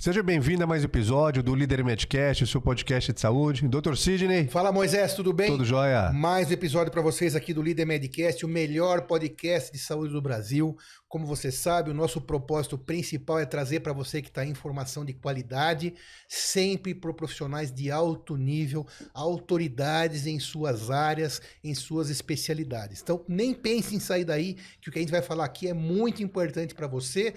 Seja bem-vindo a mais um episódio do Líder Medcast, o seu podcast de saúde. Dr. Sidney. Fala Moisés, tudo bem? Tudo jóia. Mais um episódio para vocês aqui do Líder Medcast, o melhor podcast de saúde do Brasil. Como você sabe, o nosso propósito principal é trazer para você que está informação de qualidade, sempre por profissionais de alto nível, autoridades em suas áreas, em suas especialidades. Então, nem pense em sair daí, que o que a gente vai falar aqui é muito importante para você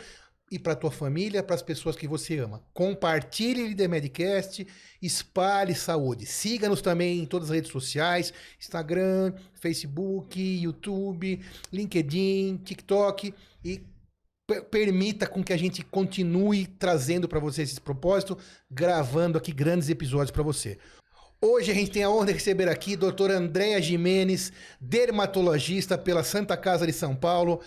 e para tua família, para as pessoas que você ama. Compartilhe o Líder Medcast, espalhe saúde. Siga-nos também em todas as redes sociais, Instagram, Facebook, YouTube, LinkedIn, TikTok e permita com que a gente continue trazendo para você esse propósito, gravando aqui grandes episódios para você. Hoje a gente tem a honra de receber aqui a doutora Andréa Jimenez, dermatologista pela Santa Casa de São Paulo,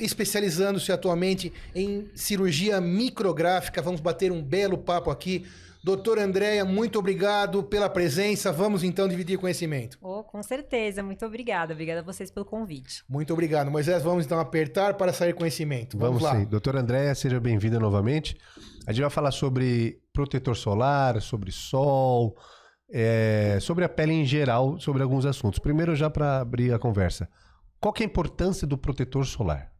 especializando-se atualmente em cirurgia micrográfica. Vamos bater um belo papo aqui. Doutora Andréia, muito obrigado pela presença. Vamos então dividir conhecimento. Oh, com certeza, muito obrigada. Obrigada a vocês pelo convite. Muito obrigado. Moisés, vamos então apertar para sair conhecimento. Vamos, vamos lá. sim. Doutora Andréia, seja bem-vinda novamente. A gente vai falar sobre protetor solar, sobre sol, é, sobre a pele em geral, sobre alguns assuntos. Primeiro, já para abrir a conversa, qual é a importância do protetor solar?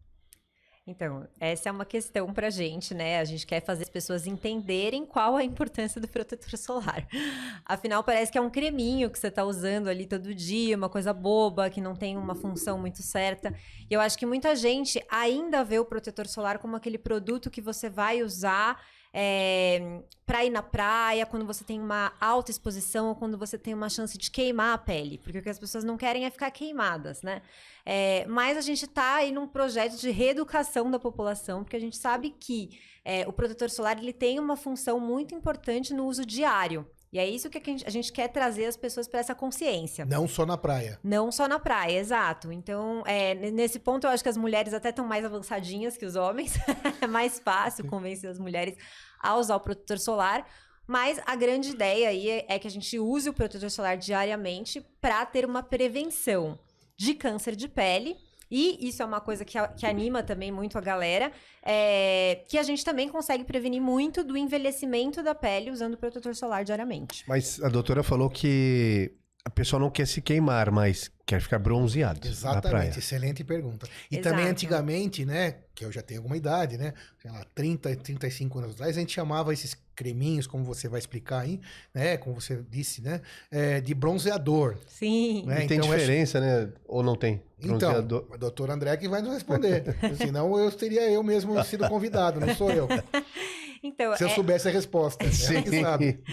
Então, essa é uma questão para a gente, né? A gente quer fazer as pessoas entenderem qual a importância do protetor solar. Afinal, parece que é um creminho que você está usando ali todo dia, uma coisa boba, que não tem uma função muito certa. E eu acho que muita gente ainda vê o protetor solar como aquele produto que você vai usar é, para ir na praia, quando você tem uma alta exposição ou quando você tem uma chance de queimar a pele, porque o que as pessoas não querem é ficar queimadas, né? É, mas a gente está aí num projeto de reeducação da população, porque a gente sabe que é, o protetor solar ele tem uma função muito importante no uso diário. E é isso que a gente quer trazer as pessoas para essa consciência. Não só na praia. Não só na praia, exato. Então, é, nesse ponto, eu acho que as mulheres até estão mais avançadinhas que os homens. é mais fácil convencer as mulheres a usar o protetor solar. Mas a grande ideia aí é, é que a gente use o protetor solar diariamente para ter uma prevenção de câncer de pele e isso é uma coisa que, que anima também muito a galera, é, que a gente também consegue prevenir muito do envelhecimento da pele usando protetor solar diariamente. Mas a doutora falou que a pessoa não quer se queimar, mas quer ficar bronzeado. Exatamente, excelente pergunta. E Exato. também antigamente, né, que eu já tenho alguma idade, né, sei lá, 30, 35 anos atrás, a gente chamava esses creminhos, como você vai explicar aí, né, como você disse, né, é, de bronzeador. Sim. Né? E tem então, diferença, né, ou não tem? Então, a doutora André que vai nos responder. Senão eu teria eu mesmo sido convidado, não sou eu. Então, Se eu é... soubesse a resposta, Sim. Né? sabe.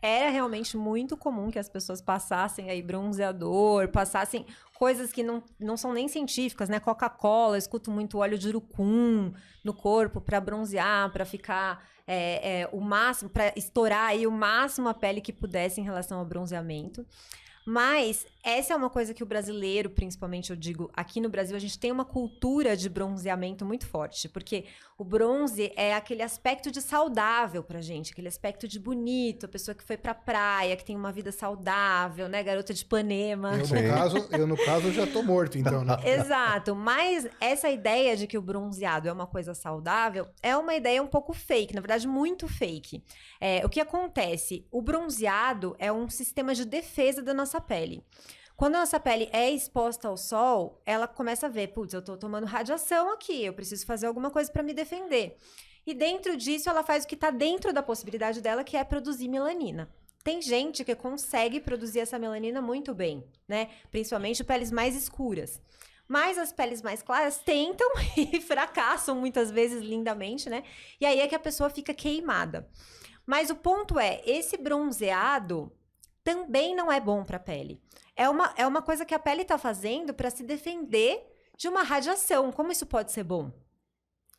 Era realmente muito comum que as pessoas passassem aí bronzeador, passassem coisas que não, não são nem científicas, né? Coca-Cola, escuto muito óleo de urucum no corpo para bronzear, para ficar é, é, o máximo, para estourar aí o máximo a pele que pudesse em relação ao bronzeamento. Mas essa é uma coisa que o brasileiro, principalmente eu digo, aqui no Brasil, a gente tem uma cultura de bronzeamento muito forte, porque o bronze é aquele aspecto de saudável pra gente, aquele aspecto de bonito, a pessoa que foi pra praia, que tem uma vida saudável, né, garota de Ipanema. Eu, no caso, eu, no caso, já tô morto, então, né? Exato, mas essa ideia de que o bronzeado é uma coisa saudável é uma ideia um pouco fake, na verdade, muito fake. É, o que acontece? O bronzeado é um sistema de defesa da nossa pele. Quando a nossa pele é exposta ao sol, ela começa a ver, putz, eu tô tomando radiação aqui, eu preciso fazer alguma coisa para me defender. E dentro disso, ela faz o que está dentro da possibilidade dela, que é produzir melanina. Tem gente que consegue produzir essa melanina muito bem, né? Principalmente peles mais escuras. Mas as peles mais claras tentam e fracassam muitas vezes lindamente, né? E aí é que a pessoa fica queimada. Mas o ponto é, esse bronzeado também não é bom para a pele. É uma, é uma coisa que a pele está fazendo para se defender de uma radiação. Como isso pode ser bom?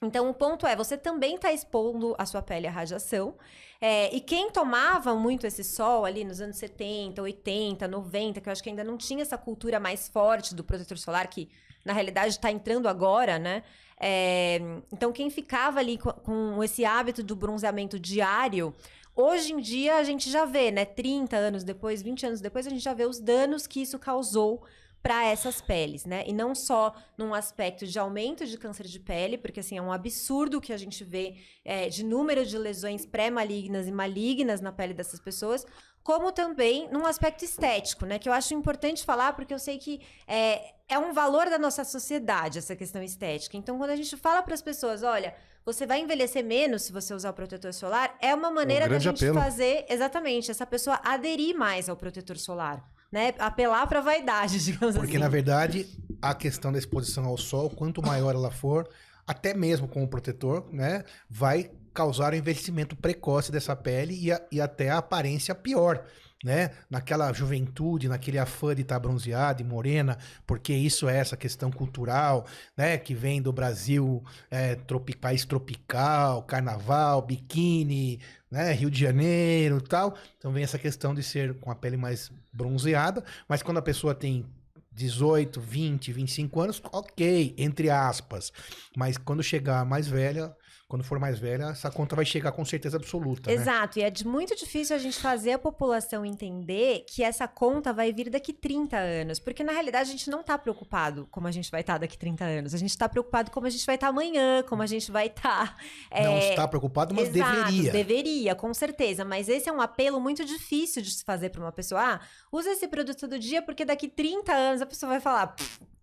Então, o ponto é, você também está expondo a sua pele à radiação. É, e quem tomava muito esse sol ali nos anos 70, 80, 90, que eu acho que ainda não tinha essa cultura mais forte do protetor solar, que na realidade está entrando agora, né? É, então, quem ficava ali com, com esse hábito do bronzeamento diário, Hoje em dia a gente já vê, né? 30 anos depois, 20 anos depois, a gente já vê os danos que isso causou para essas peles, né? E não só num aspecto de aumento de câncer de pele, porque assim é um absurdo que a gente vê é, de número de lesões pré-malignas e malignas na pele dessas pessoas, como também num aspecto estético, né? Que eu acho importante falar, porque eu sei que é, é um valor da nossa sociedade essa questão estética. Então, quando a gente fala para as pessoas, olha, você vai envelhecer menos se você usar o protetor solar, é uma maneira um da gente apelo. fazer exatamente essa pessoa aderir mais ao protetor solar né? Apelar para a vaidade, digamos Porque, assim. na verdade, a questão da exposição ao sol, quanto maior ela for, até mesmo com o protetor, né? Vai causar o envelhecimento precoce dessa pele e, a, e até a aparência pior né? Naquela juventude, naquele afã de estar tá bronzeada e morena, porque isso é essa questão cultural, né? Que vem do Brasil, é, tropi país tropical, carnaval, biquíni, né? Rio de Janeiro tal. Então vem essa questão de ser com a pele mais bronzeada, mas quando a pessoa tem 18, 20, 25 anos, ok, entre aspas. Mas quando chegar mais velha, quando for mais velha, essa conta vai chegar com certeza absoluta. Né? Exato, né? e é muito difícil a gente fazer a população entender que essa conta vai vir daqui 30 anos. Porque na realidade a gente não está preocupado como a gente vai estar tá daqui 30 anos. A gente está preocupado como a gente vai estar tá amanhã, como a gente vai estar. Tá, é... Não está preocupado, mas Exato, deveria. Deveria, com certeza. Mas esse é um apelo muito difícil de se fazer para uma pessoa. Ah, usa esse produto todo dia, porque daqui 30 anos a pessoa vai falar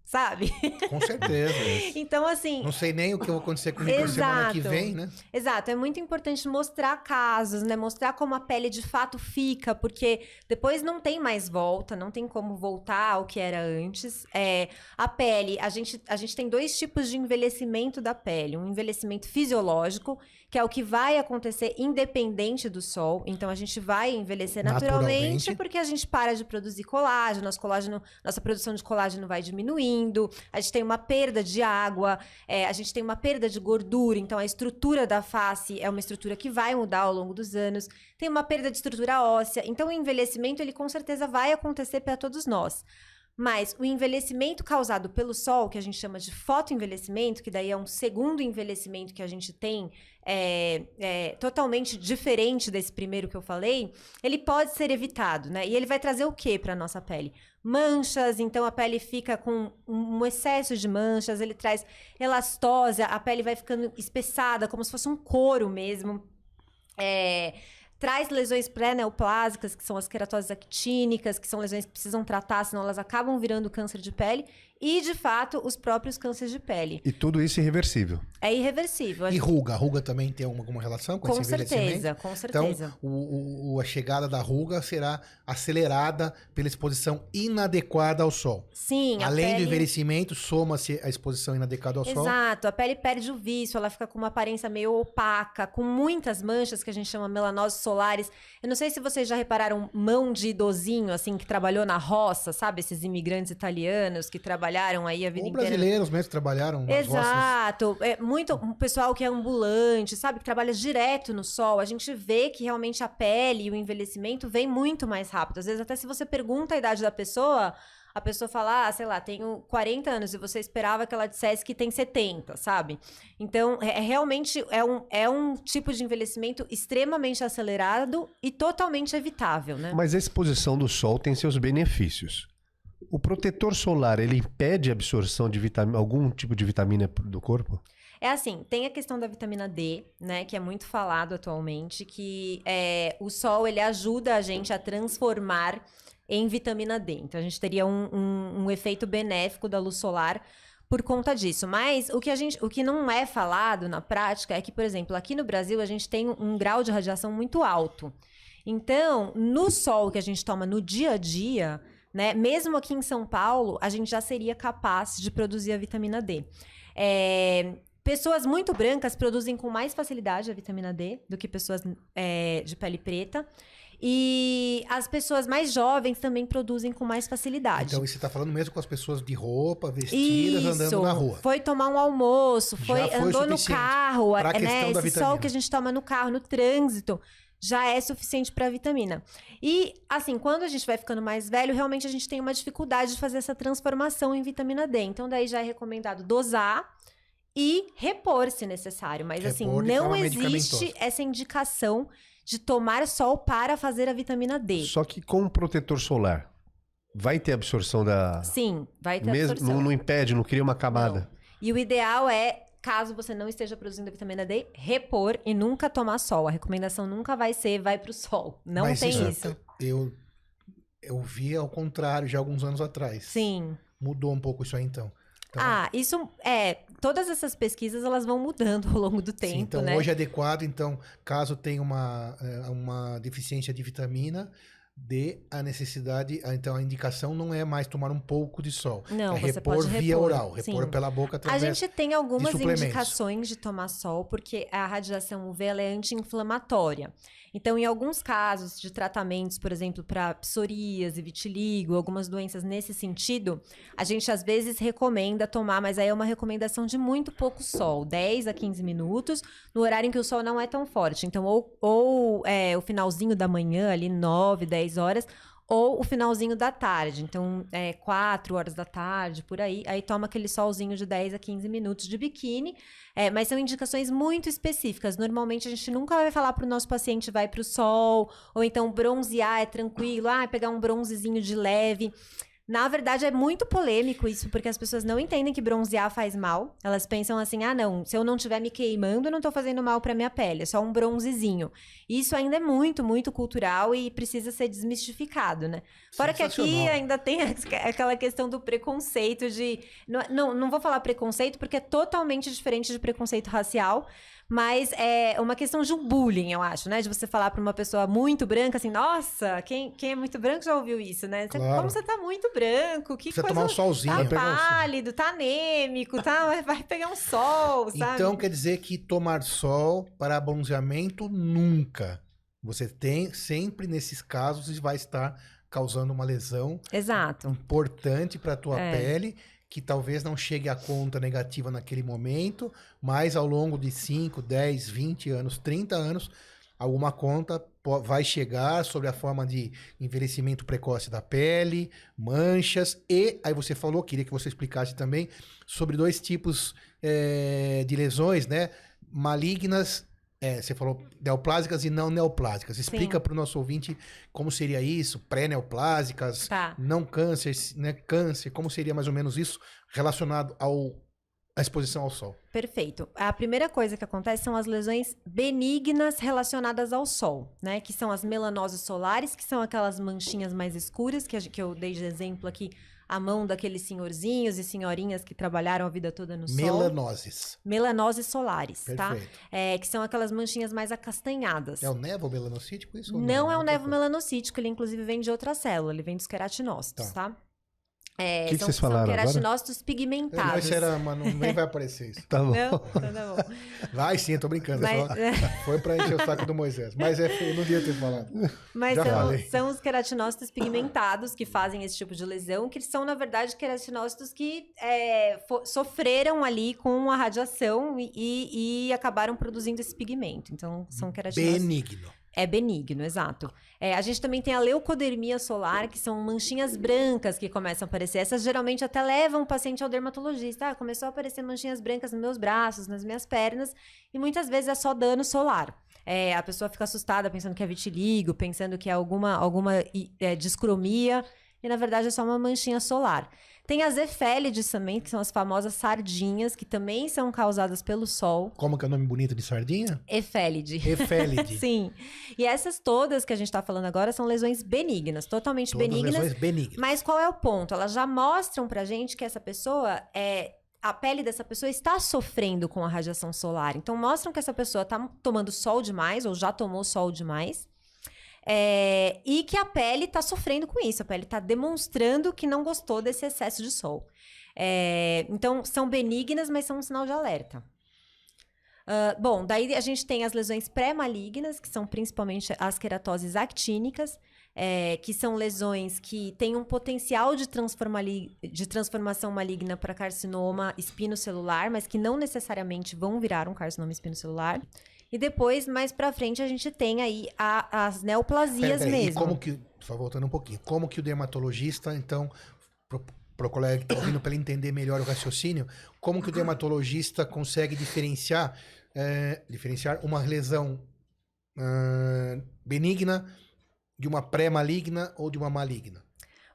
sabe? Com certeza. então, assim. Não sei nem o que vai acontecer comigo na semana que vem, né? Exato. É muito importante mostrar casos, né? Mostrar como a pele de fato fica, porque depois não tem mais volta, não tem como voltar ao que era antes. É, a pele, a gente, a gente tem dois tipos de envelhecimento da pele: um envelhecimento fisiológico que é o que vai acontecer independente do sol. Então a gente vai envelhecer naturalmente, naturalmente. porque a gente para de produzir colágeno, nosso colágeno, nossa produção de colágeno vai diminuindo, a gente tem uma perda de água, é, a gente tem uma perda de gordura, então a estrutura da face é uma estrutura que vai mudar ao longo dos anos, tem uma perda de estrutura óssea, então o envelhecimento ele com certeza vai acontecer para todos nós. Mas o envelhecimento causado pelo sol, que a gente chama de fotoenvelhecimento, que daí é um segundo envelhecimento que a gente tem, é, é, totalmente diferente desse primeiro que eu falei, ele pode ser evitado, né? E ele vai trazer o que para nossa pele? Manchas, então a pele fica com um excesso de manchas, ele traz elastose, a pele vai ficando espessada, como se fosse um couro mesmo. É, traz lesões pré-neoplásicas, que são as queratoses actínicas, que são lesões que precisam tratar, senão elas acabam virando câncer de pele e, de fato, os próprios cânceres de pele. E tudo isso irreversível. É irreversível. E ruga? A ruga também tem alguma relação com, com esse certeza, Com certeza, Então, o, o, a chegada da ruga será acelerada pela exposição inadequada ao sol. Sim. Além pele... do envelhecimento, soma-se a exposição inadequada ao Exato, sol. Exato. A pele perde o vício, ela fica com uma aparência meio opaca, com muitas manchas que a gente chama melanoses solares. Eu não sei se vocês já repararam mão de idosinho, assim, que trabalhou na roça, sabe? Esses imigrantes italianos que trabalham trabalharam aí a vida Ou inteira. brasileiros mesmo trabalharam nas Exato. É muito um pessoal que é ambulante, sabe? Que trabalha direto no sol. A gente vê que realmente a pele e o envelhecimento vem muito mais rápido. Às vezes, até se você pergunta a idade da pessoa, a pessoa fala, ah, sei lá, tenho 40 anos e você esperava que ela dissesse que tem 70, sabe? Então, é, é, realmente é um, é um tipo de envelhecimento extremamente acelerado e totalmente evitável, né? Mas a exposição do sol tem seus benefícios. O protetor solar, ele impede a absorção de vitamina, algum tipo de vitamina do corpo? É assim, tem a questão da vitamina D, né, que é muito falado atualmente, que é, o sol ele ajuda a gente a transformar em vitamina D. Então a gente teria um, um, um efeito benéfico da luz solar por conta disso. Mas o que a gente, o que não é falado na prática é que, por exemplo, aqui no Brasil a gente tem um grau de radiação muito alto. Então, no sol que a gente toma no dia a dia, né? Mesmo aqui em São Paulo, a gente já seria capaz de produzir a vitamina D. É, pessoas muito brancas produzem com mais facilidade a vitamina D do que pessoas é, de pele preta. E as pessoas mais jovens também produzem com mais facilidade. Então, você está falando mesmo com as pessoas de roupa, vestidas, Isso. andando na rua. Foi tomar um almoço, foi, foi andou no carro, é, né? Esse sol que a gente toma no carro, no trânsito já é suficiente para vitamina. E, assim, quando a gente vai ficando mais velho, realmente a gente tem uma dificuldade de fazer essa transformação em vitamina D. Então, daí já é recomendado dosar e repor se necessário. Mas, assim, repor assim, não existe essa indicação de tomar sol para fazer a vitamina D. Só que com o protetor solar, vai ter absorção da. Sim, vai ter Mesmo, absorção. não, não impede, não cria uma camada. E o ideal é, caso você não esteja produzindo vitamina D, repor e nunca tomar sol. A recomendação nunca vai ser vai pro sol. Não Mas tem isso- isso. Eu, eu vi ao contrário já alguns anos atrás. Sim. Mudou um pouco isso aí então. Então, Ah, isso é. Todas essas pesquisas elas vão mudando ao longo do tempo, sim, então né? hoje é adequado, então, caso tenha uma, eh, uma deficiência de vitamina, D, a necessidade, então a indicação não é mais tomar um pouco de sol. Não, é você repor pode via repor, oral, repor sim. pela boca A através gente tem algumas suplementos. indicações de tomar sol, porque a radiação UV é anti-inflamatória. Então, em alguns casos de tratamentos, por exemplo, para psoríase, vitiligo, algumas doenças nesse sentido, a gente às vezes recomenda tomar, mas aí é uma recomendação de muito pouco sol, 10 a 15 minutos, no horário em que o sol não é tão forte. Então, ou, ou é, o finalzinho da manhã, ali 9, 10 horas, ou o finalzinho da tarde. Então, é 4 horas da tarde, por aí. Aí toma aquele solzinho de 10 a 15 minutos de biquíni. É, mas são indicações muito específicas. Normalmente a gente nunca vai falar para o nosso paciente vai para o sol, ou então bronzear é tranquilo, ah, pegar um bronzezinho de leve. Na verdade, é muito polêmico isso, porque as pessoas não entendem que bronzear faz mal. Elas pensam assim: ah, não, se eu não estiver me queimando, eu não tô fazendo mal pra minha pele, é só um bronzezinho. Isso ainda é muito, muito cultural e precisa ser desmistificado, né? Fora que aqui ainda tem aquela questão do preconceito de. Não, não, não vou falar preconceito, porque é totalmente diferente de preconceito racial. Mas é uma questão de um bullying, eu acho, né? De você falar pra uma pessoa muito branca assim, nossa, quem, quem é muito branco já ouviu isso, né? Você- Claro. Como você tá muito branco, que Precisa coisa... tomar um solzinho. Tá sol. pálido, tá anêmico, tá... vai- vai pegar um sol, sabe? Então quer dizer que tomar sol para bronzeamento nunca. Você tem sempre nesses casos vai estar causando uma lesão Exato. importante para a tua É. pele, que talvez não chegue à conta negativa naquele momento, mas ao longo de 5, 10, 20 anos, 30 anos, alguma conta vai chegar sobre a forma de envelhecimento precoce da pele, manchas e aí você falou, queria que você explicasse também sobre dois tipos eh, de lesões, né? Malignas é, você falou neoplásicas e não neoplásicas. Explica para o nosso ouvinte como seria isso, pré-neoplásicas, Tá. não câncer, né? Câncer, como seria mais ou menos isso relacionado ao à exposição ao sol? Perfeito. A primeira coisa que acontece são as lesões benignas relacionadas ao sol, né? Que são as melanoses solares, que são aquelas manchinhas mais escuras, que, a que eu dei de exemplo aqui, a mão daqueles senhorzinhos e senhorinhas que trabalharam a vida toda no sol. Melanoses. Melanoses solares, tá? Perfeito. É, que são aquelas manchinhas mais acastanhadas. É o nevo melanocítico isso? ou Não é outra nevo melanocítico, ele inclusive vem de outra célula, ele vem dos queratinócitos, tá? É, Que que são, vocês são falaram agora? queratinócitos É, Não, pigmentados. isso era, mano, nem vai aparecer isso. Tá bom. Não? Tá bom. Vai sim, eu tô brincando. é Mas, só- Foi pra encher o saco do Moisés. Mas é, eu não devia ter falado. Mas Já são, falei. são os queratinócitos pigmentados que fazem esse tipo de lesão, que são, na verdade, queratinócitos que é, sofreram ali com a radiação e, e- e acabaram produzindo esse pigmento. Então, são queratinócitos. Benigno. É benigno, exato. É, a gente também tem a leucodermia solar, que são manchinhas brancas que começam a aparecer. Essas geralmente até levam o paciente ao dermatologista. Ah, começou a aparecer manchinhas brancas nos meus braços, nas minhas pernas, e muitas vezes é só dano solar. É, a pessoa fica assustada pensando que é vitiligo, pensando que é alguma, alguma é, discromia, e na verdade é só uma manchinha solar. Tem as efélides também, que são as famosas sardinhas, que também são causadas pelo sol. Como que é o nome bonito de sardinha? Efélide. Efélide. Sim. E essas todas que a gente tá falando agora são lesões benignas, totalmente Todas benignas. lesões benignas. Mas qual é o ponto? Elas já mostram pra gente que essa pessoa é. A pele dessa pessoa está sofrendo com a radiação solar. Então, mostram que essa pessoa tá tomando sol demais, ou já tomou sol demais. É, e que a pele tá sofrendo com isso. A pele tá demonstrando que não gostou desse excesso de sol. É, então, são benignas, mas são um sinal de alerta. Ah, bom, daí a gente tem as lesões pré-malignas, que são principalmente as queratoses actínicas, é, que são lesões que têm um potencial de, de transformação maligna para carcinoma espinocelular, mas que não necessariamente vão virar um carcinoma espinocelular. E depois, mais pra frente, a gente tem aí a- as neoplasias Pera, pera, E mesmo. como que, só voltando um pouquinho, como que o dermatologista, então, pro, colega que tá ouvindo, para ele entender melhor o raciocínio, como que o dermatologista consegue diferenciar, eh, diferenciar uma lesão ah, benigna de uma pré-maligna ou de uma maligna?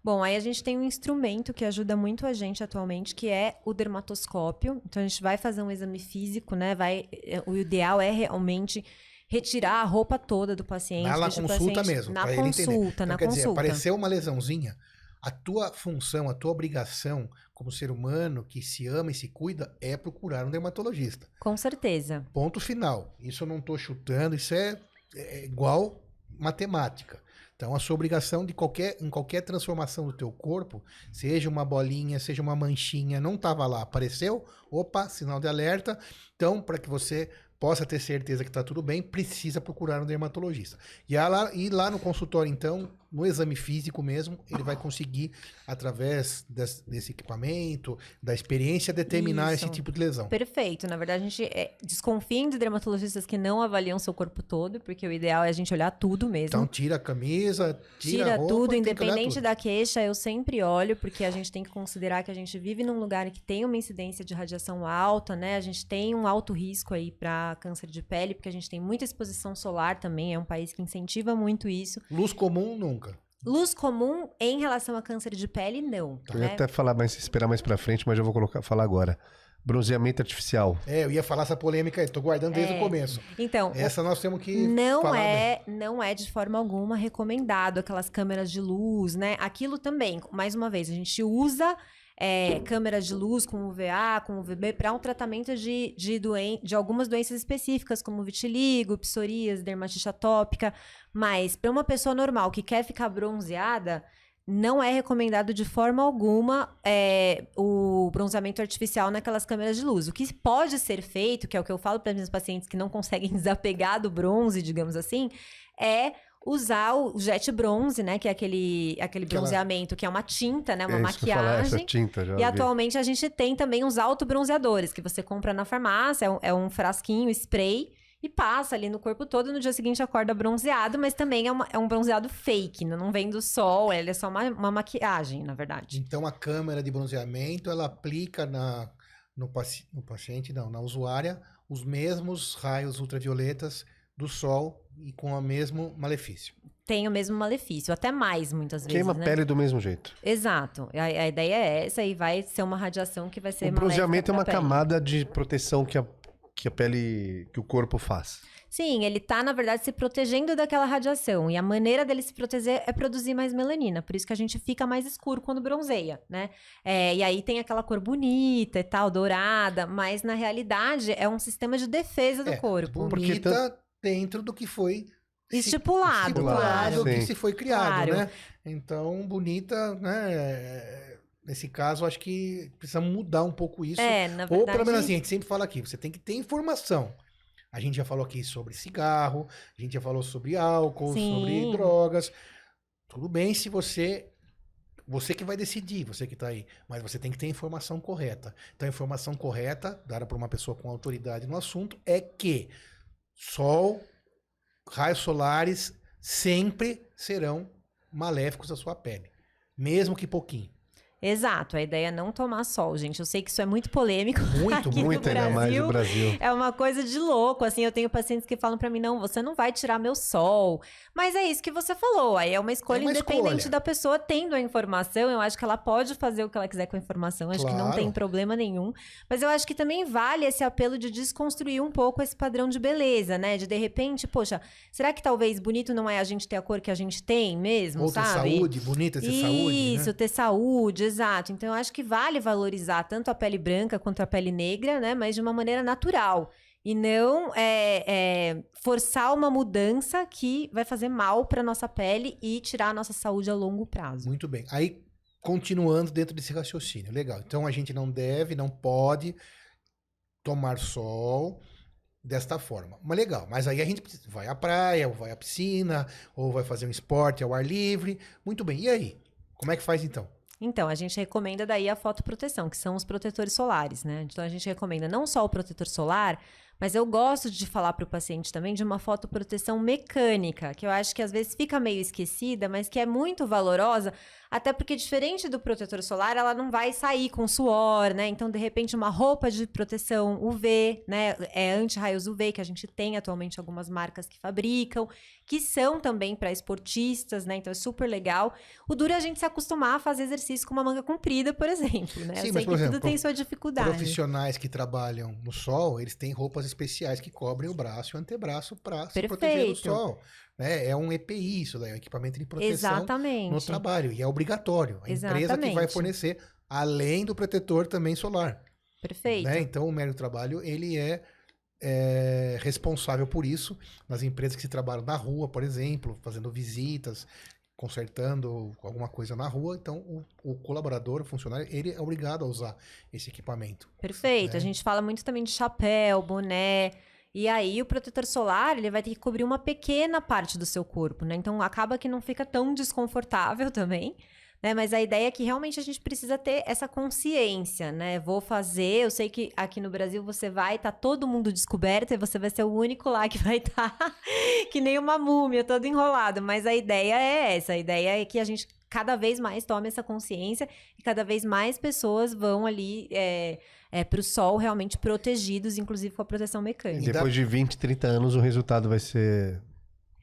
Bom, aí a gente tem um instrumento que ajuda muito a gente atualmente, que é o dermatoscópio. Então a gente vai fazer um exame físico, né? Vai, é, o ideal é realmente retirar a roupa toda do paciente. Na, consulta mesmo. Na consulta, Então, na quer dizer, consulta. apareceu uma lesãozinha, a tua função, a tua obrigação como ser humano que se ama e se cuida é procurar um dermatologista. Com certeza. Ponto final. Isso eu não estou chutando, isso é, é igual matemática. Então, a sua obrigação de qualquer, em qualquer transformação do teu corpo, seja uma bolinha, seja uma manchinha, não estava lá, apareceu, opa, sinal de alerta. Então, para que você possa ter certeza que está tudo bem, precisa procurar um dermatologista. E lá, e lá no consultório, então, no exame físico mesmo, ele vai conseguir, através des- desse equipamento, da experiência, determinar Isso. esse tipo de lesão. Perfeito. Na verdade, a gente é, desconfia de dermatologistas que não avaliam seu corpo todo, porque o ideal é a gente olhar tudo mesmo. Então tira a camisa, tira, Tira a roupa, tudo, que independente tudo. da queixa, eu sempre olho, porque a gente tem que considerar que a gente vive num lugar que tem uma incidência de radiação alta, né? A gente tem um alto risco aí para câncer de pele, porque a gente tem muita exposição solar também, é um país que incentiva muito isso. Luz comum nunca. Luz comum em relação a câncer de pele, não. Eu ia né? até falar mais, esperar mais pra frente, mas eu vou colocar, falar agora. Bronzeamento artificial. É, eu ia falar essa polêmica aí, tô guardando desde É. o começo. Então, Essa nós temos que não é, não é de forma alguma recomendado aquelas câmeras de luz, né? Aquilo também, mais uma vez, a gente usa é, câmeras de luz com UVA, com UVB para um tratamento de, de, doen de algumas doenças específicas, como vitiligo, psoríase, dermatite atópica, mas para uma pessoa normal que quer ficar bronzeada, não é recomendado de forma alguma é, o bronzeamento artificial naquelas câmeras de luz. O que pode ser feito, que é o que eu falo para meus pacientes que não conseguem desapegar do bronze, digamos assim, é usar o jet bronze, né? Que é aquele, aquele bronzeamento que é uma tinta, né? Uma é ia falar, essa maquiagem. tinta já. E vi. atualmente a gente tem também uns autobronzeadores que você compra na farmácia, é um, é um frasquinho spray e passa ali no corpo todo. No dia seguinte acorda bronzeado, mas também é, uma- é um bronzeado fake, né? não vem do sol, ele é só uma, uma maquiagem, na verdade. Então a câmera de bronzeamento, ela aplica na, no, paci- no paciente, não, na usuária, os mesmos raios ultravioletas do sol e com o mesmo malefício. Tem o mesmo malefício, até mais muitas vezes. Queima a né? pele do mesmo jeito. Exato. A, a ideia é essa e vai ser uma radiação que vai ser o bronzeamento é uma camada de proteção que a, que a pele, que o corpo faz. Sim, ele tá, na verdade, se protegendo daquela radiação. E a maneira dele se proteger é produzir mais melanina. Por isso que a gente fica mais escuro quando bronzeia, né? É, e aí tem aquela cor bonita e tal, dourada. Mas, na realidade, é um sistema de defesa do É, corpo. Porque Bonita dentro do que foi Estipulado, Estipulado, claro. que se foi criado, Claro. né? Então, bonita, né? Nesse caso, acho que precisamos mudar um pouco isso. É, na Ou verdade... pelo menos assim, a gente sempre fala aqui, você tem que ter informação. A gente já falou aqui sobre cigarro, a gente já falou sobre álcool, Sim. sobre drogas. Tudo bem se você. Você que vai decidir, você que tá aí. Mas você tem que ter a informação correta. Então, a informação correta, dada por uma pessoa com autoridade no assunto, é que sol, raios solares sempre serão maléficos à sua pele. Mesmo que pouquinho. Exato, a ideia é não tomar sol, gente. Eu sei que isso é muito polêmico. Muito, Muito ainda mais no Brasil. É uma coisa de louco, assim, eu tenho pacientes que falam pra mim, não, você não vai tirar meu sol. Mas é isso que você falou, aí é uma escolha É uma independente escolha. da pessoa tendo a informação, eu acho que ela pode fazer o que ela quiser com a informação, acho que não Claro. tem problema nenhum. Mas eu acho que também vale esse apelo de desconstruir um pouco esse padrão de beleza, né? De de repente, poxa, será que talvez bonito não é a gente ter a cor que a gente tem mesmo, Ou ter sabe? saúde, bonita ter saúde. Isso, Né? ter saúde, exato. Então, eu acho que vale valorizar tanto a pele branca quanto a pele negra, né? Mas de uma maneira natural. E não é, é, forçar uma mudança que vai fazer mal para nossa pele e tirar a nossa saúde a longo prazo. Muito bem. Aí, continuando dentro desse raciocínio. Legal. Então, a gente não deve, não pode tomar sol desta forma. Mas legal. Mas aí a gente vai à praia, ou vai à piscina, ou vai fazer um esporte ao ar livre. Muito bem. E aí? Como é que faz então? Então, a gente recomenda daí a fotoproteção, que são os protetores solares, né? Então, a gente recomenda não só o protetor solar, Mas eu gosto de falar para o paciente também de uma fotoproteção mecânica, que eu acho que às vezes fica meio esquecida, mas que é muito valorosa, até porque diferente do protetor solar, ela não vai sair com suor, né? Então, de repente, uma roupa de proteção UV, né? É anti-raios UV que a gente tem atualmente algumas marcas que fabricam, que são também para esportistas, né? Então é super legal. O duro é a gente se acostumar a fazer exercício com uma manga comprida, por exemplo, né? Sim, eu mas, por que exemplo, tudo tem sua dificuldade. Profissionais que trabalham no sol, eles têm roupas especiais que cobrem o braço e o antebraço para se proteger do sol. né? É um EPI isso, daí, é um equipamento de proteção Exatamente. no trabalho. E é obrigatório. A empresa que vai Exatamente. fornecer, além do protetor também solar. Perfeito. né? Então, o Médio do Trabalho, ele é, é, responsável por isso nas empresas que se trabalham na rua, por exemplo, fazendo visitas, consertando alguma coisa na rua. Então, o, o colaborador, o funcionário, ele é obrigado a usar esse equipamento. Perfeito. né? A gente fala muito também de chapéu, boné. E aí o protetor solar, ele vai ter que cobrir uma pequena parte do seu corpo, né? Então acaba que não fica tão desconfortável também, né? Mas a ideia é que realmente a gente precisa ter essa consciência, né? Vou fazer, eu sei que aqui no Brasil você vai estar todo mundo descoberto e você vai ser o único lá que vai estar que nem uma múmia, todo enrolado, mas a ideia é essa, a ideia é que a gente cada vez mais tome essa consciência e cada vez mais pessoas vão ali é, é, para o sol realmente protegidos, inclusive com a proteção E mecânica. dá- depois de 20, 30 anos, o resultado vai ser.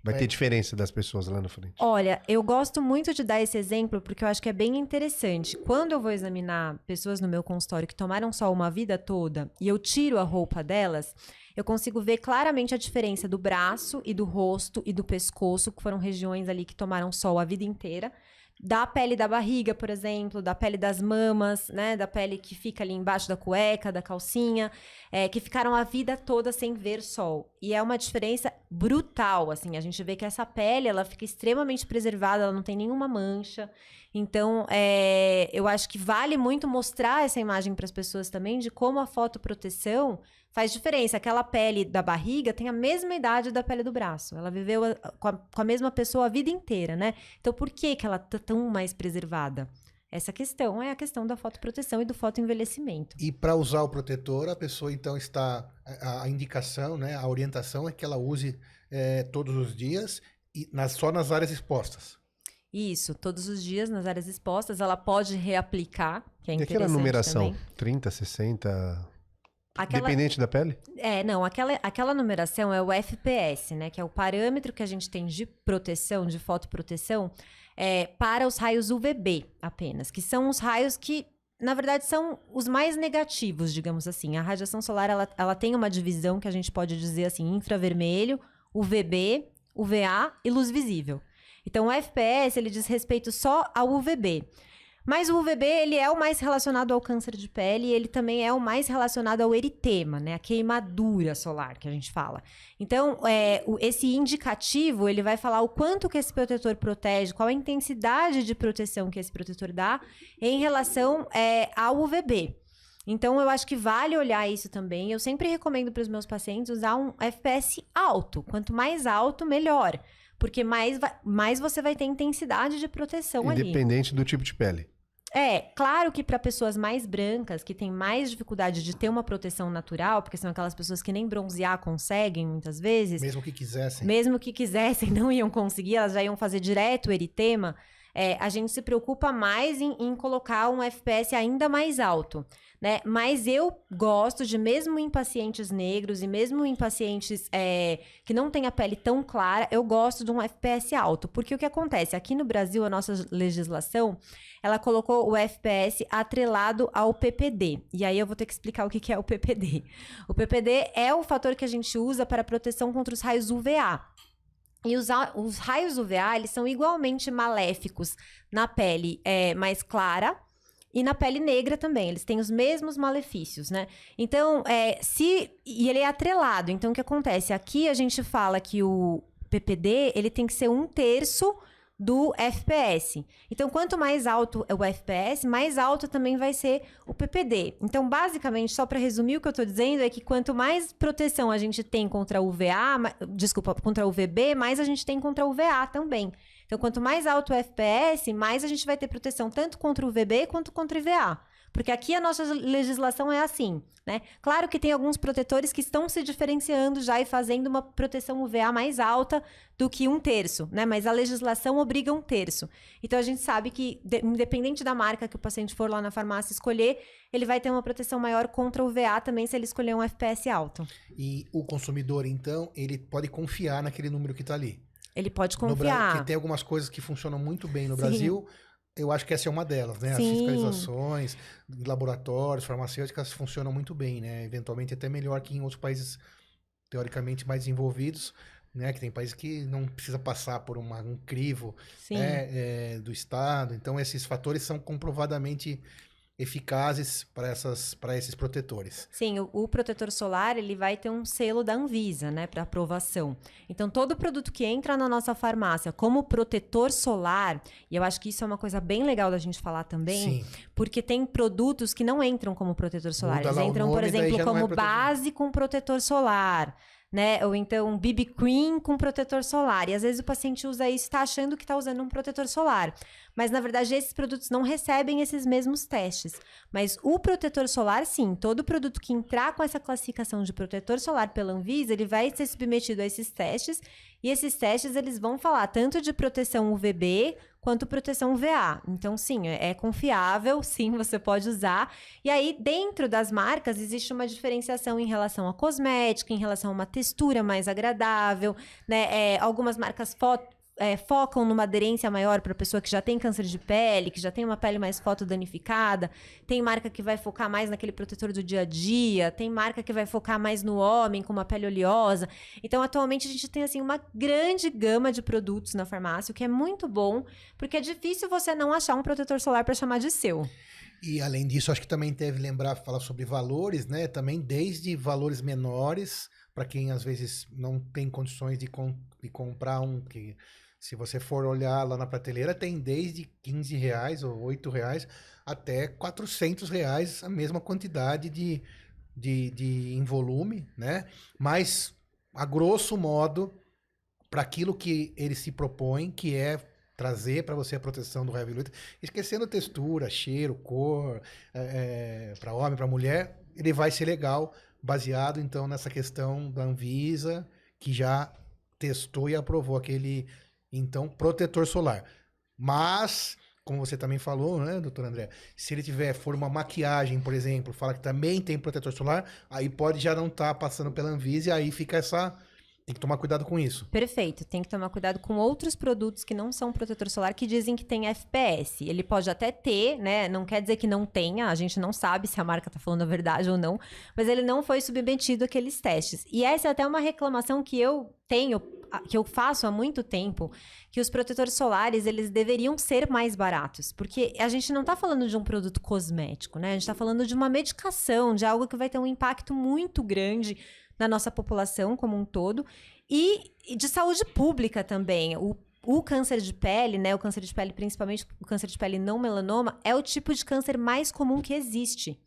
Vai ter diferença das pessoas lá na frente. Olha, eu gosto muito de dar esse exemplo porque eu acho que é bem interessante. Quando eu vou examinar pessoas no meu consultório que tomaram sol uma vida toda e eu tiro a roupa delas, eu consigo ver claramente a diferença do braço e do rosto e do pescoço, que foram regiões ali que tomaram sol a vida inteira. Da pele da barriga, por exemplo, da pele das mamas, né? Da pele que fica ali embaixo da cueca, da calcinha, é, que ficaram a vida toda sem ver sol. E é uma diferença brutal, assim. A gente vê que essa pele, ela fica extremamente preservada, ela não tem nenhuma mancha. Então, é, eu acho que vale muito mostrar essa imagem para as pessoas também de como a fotoproteção faz diferença. Aquela pele da barriga tem a mesma idade da pele do braço. Ela viveu a- com a, com a mesma pessoa a vida inteira, né? Então, por que, que ela tá tão mais preservada? Essa questão é a questão da fotoproteção e do fotoenvelhecimento. E para usar o protetor, a pessoa então está. A, a indicação, né, a orientação é que ela use é, todos os dias e nas, só nas áreas expostas. Isso, todos os dias nas áreas expostas, ela pode reaplicar, que é e interessante aquela numeração? também. 30, 60. Aquela, Dependente da pele? É, não, aquela, aquela numeração é o FPS, né? Que é o parâmetro que a gente tem de proteção, de fotoproteção, é, para os raios UVB apenas, que são os raios que, na verdade, são os mais negativos, digamos assim. A radiação solar, ela, ela tem uma divisão que a gente pode dizer assim, infravermelho, UVB, UVA e luz visível. Então, o FPS, ele diz respeito só ao UVB. Mas o UVB, ele é o mais relacionado ao câncer de pele e ele também é o mais relacionado ao eritema, né? A queimadura solar, que a gente fala. Então, é, o- esse indicativo, ele vai falar o quanto que esse protetor protege, qual a intensidade de proteção que esse protetor dá em relação é, ao UVB. Então, eu acho que vale olhar isso também. Eu sempre recomendo para os meus pacientes usar um FPS alto. Quanto mais alto, melhor. Porque mais, vai- mais você vai ter intensidade de proteção ali. Independente do tipo de pele. É, claro que para pessoas mais brancas, que têm mais dificuldade de ter uma proteção natural, porque são aquelas pessoas que nem bronzear conseguem muitas vezes, Mesmo que quisessem. mesmo que quisessem, não iam conseguir, elas já iam fazer direto o eritema, é, a gente se preocupa mais em, em colocar um FPS ainda mais alto, né? Mas eu gosto de, mesmo em pacientes negros e mesmo em pacientes é, que não têm a pele tão clara, eu gosto de um FPS alto. Porque o que acontece? Aqui no Brasil, a nossa legislação, ela colocou o FPS atrelado ao PPD. E aí eu vou ter que explicar o que é o PPD. O PPD é o fator que a gente usa para proteção contra os raios UVA. E os, os raios UVA, eles são igualmente maléficos na pele é, mais clara e na pele negra também. Eles têm os mesmos malefícios, né? Então, é, se... E ele é atrelado. Então, o que acontece? Aqui a gente fala que o PPD, ele tem que ser um terço do FPS. Então, quanto mais alto é o FPS, mais alto também vai ser o PPD. Então, basicamente, só para resumir o que eu estou dizendo é que quanto mais proteção a gente tem contra o UVA, desculpa, contra o UVB, mais a gente tem contra o UVA também. Então, quanto mais alto o FPS, mais a gente vai ter proteção tanto contra o UVB quanto contra o UVA. Porque aqui a nossa legislação é assim, né? Claro que tem alguns protetores que estão se diferenciando já e fazendo uma proteção UVA mais alta do que um terço, né? Mas a legislação obriga um terço. Então a gente sabe que, de, independente da marca que o paciente for lá na farmácia escolher, ele vai ter uma proteção maior contra o UVA também se ele escolher um FPS alto. E o consumidor, então, ele pode confiar naquele número que está ali. Ele pode No confiar. Porque tem algumas coisas que funcionam muito bem no Sim. Brasil. Eu acho que essa é uma delas, né? As Sim. fiscalizações, laboratórios, farmacêuticas funcionam muito bem, né? Eventualmente até melhor que em outros países teoricamente mais desenvolvidos, né? Que tem países que não precisa passar por uma- um crivo né, é, do Estado. Então, esses fatores são comprovadamente eficazes para essas para esses protetores. Sim, o, o protetor solar ele vai ter um selo da Anvisa, né, para aprovação. Então todo produto que entra na nossa farmácia como protetor solar, e eu acho que isso é uma coisa bem legal da gente falar também, Sim, porque tem produtos que não entram como protetor solar, Muda eles entram, por nome, exemplo, é como protetor. base com protetor solar. Né? Ou então BB Cream com protetor solar. E às vezes o paciente usa isso e está achando que está usando um protetor solar. Mas na verdade esses produtos não recebem esses mesmos testes. Mas o protetor solar, sim, todo produto que entrar com essa classificação de protetor solar pela Anvisa, ele vai ser submetido a esses testes. E esses testes eles vão falar tanto de proteção UVB quanto proteção UVA. Então, sim, é é confiável, sim, você pode usar. E aí, dentro das marcas, existe uma diferenciação em relação à cosmética, em relação a uma textura mais agradável, né? É, algumas marcas fo- é, focam numa aderência maior para pessoa que já tem câncer de pele, que já tem uma pele mais fotodanificada. Tem marca que vai focar mais naquele protetor do dia a dia. Tem marca que vai focar mais no homem, com uma pele oleosa. Então, atualmente, a gente tem, assim, uma grande gama de produtos na farmácia, o que é muito bom, porque é difícil você não achar um protetor solar para chamar de seu. E além disso, acho que também deve lembrar, falar sobre valores, né? Também desde valores menores, para quem às vezes não tem condições de, com- de comprar um que, se você for olhar lá na prateleira, tem desde 15 reais ou 8 reais até 400 reais a mesma quantidade de, de, de em volume, né? Mas, a grosso modo, para aquilo que ele se propõe, que é trazer para você a proteção do heavy Luta, esquecendo textura, cheiro, cor, para homem, para mulher, ele vai ser legal, baseado então nessa questão da Anvisa, que já testou e aprovou aquele então protetor solar. Mas, como você também falou, né, doutor André, se ele tiver for uma maquiagem, por exemplo, fala que também tem protetor solar, aí pode já não estar passando pela Anvisa e aí fica essa tem que tomar cuidado com isso. Perfeito. Tem que tomar cuidado com outros produtos que não são protetor solar que dizem que tem FPS. Ele pode até ter, né? Não quer dizer que não tenha. A gente não sabe se a marca tá falando a verdade ou não. Mas ele não foi submetido àqueles testes. E essa é até uma reclamação que eu tenho, que eu faço há muito tempo, que os protetores solares, eles deveriam ser mais baratos. Porque a gente não tá falando de um produto cosmético, né? A gente tá falando de uma medicação, de algo que vai ter um impacto muito grande na nossa população como um todo e de saúde pública também. O, o câncer de pele, né? O câncer de pele, principalmente o câncer de pele não melanoma, é o tipo de câncer mais comum que existe.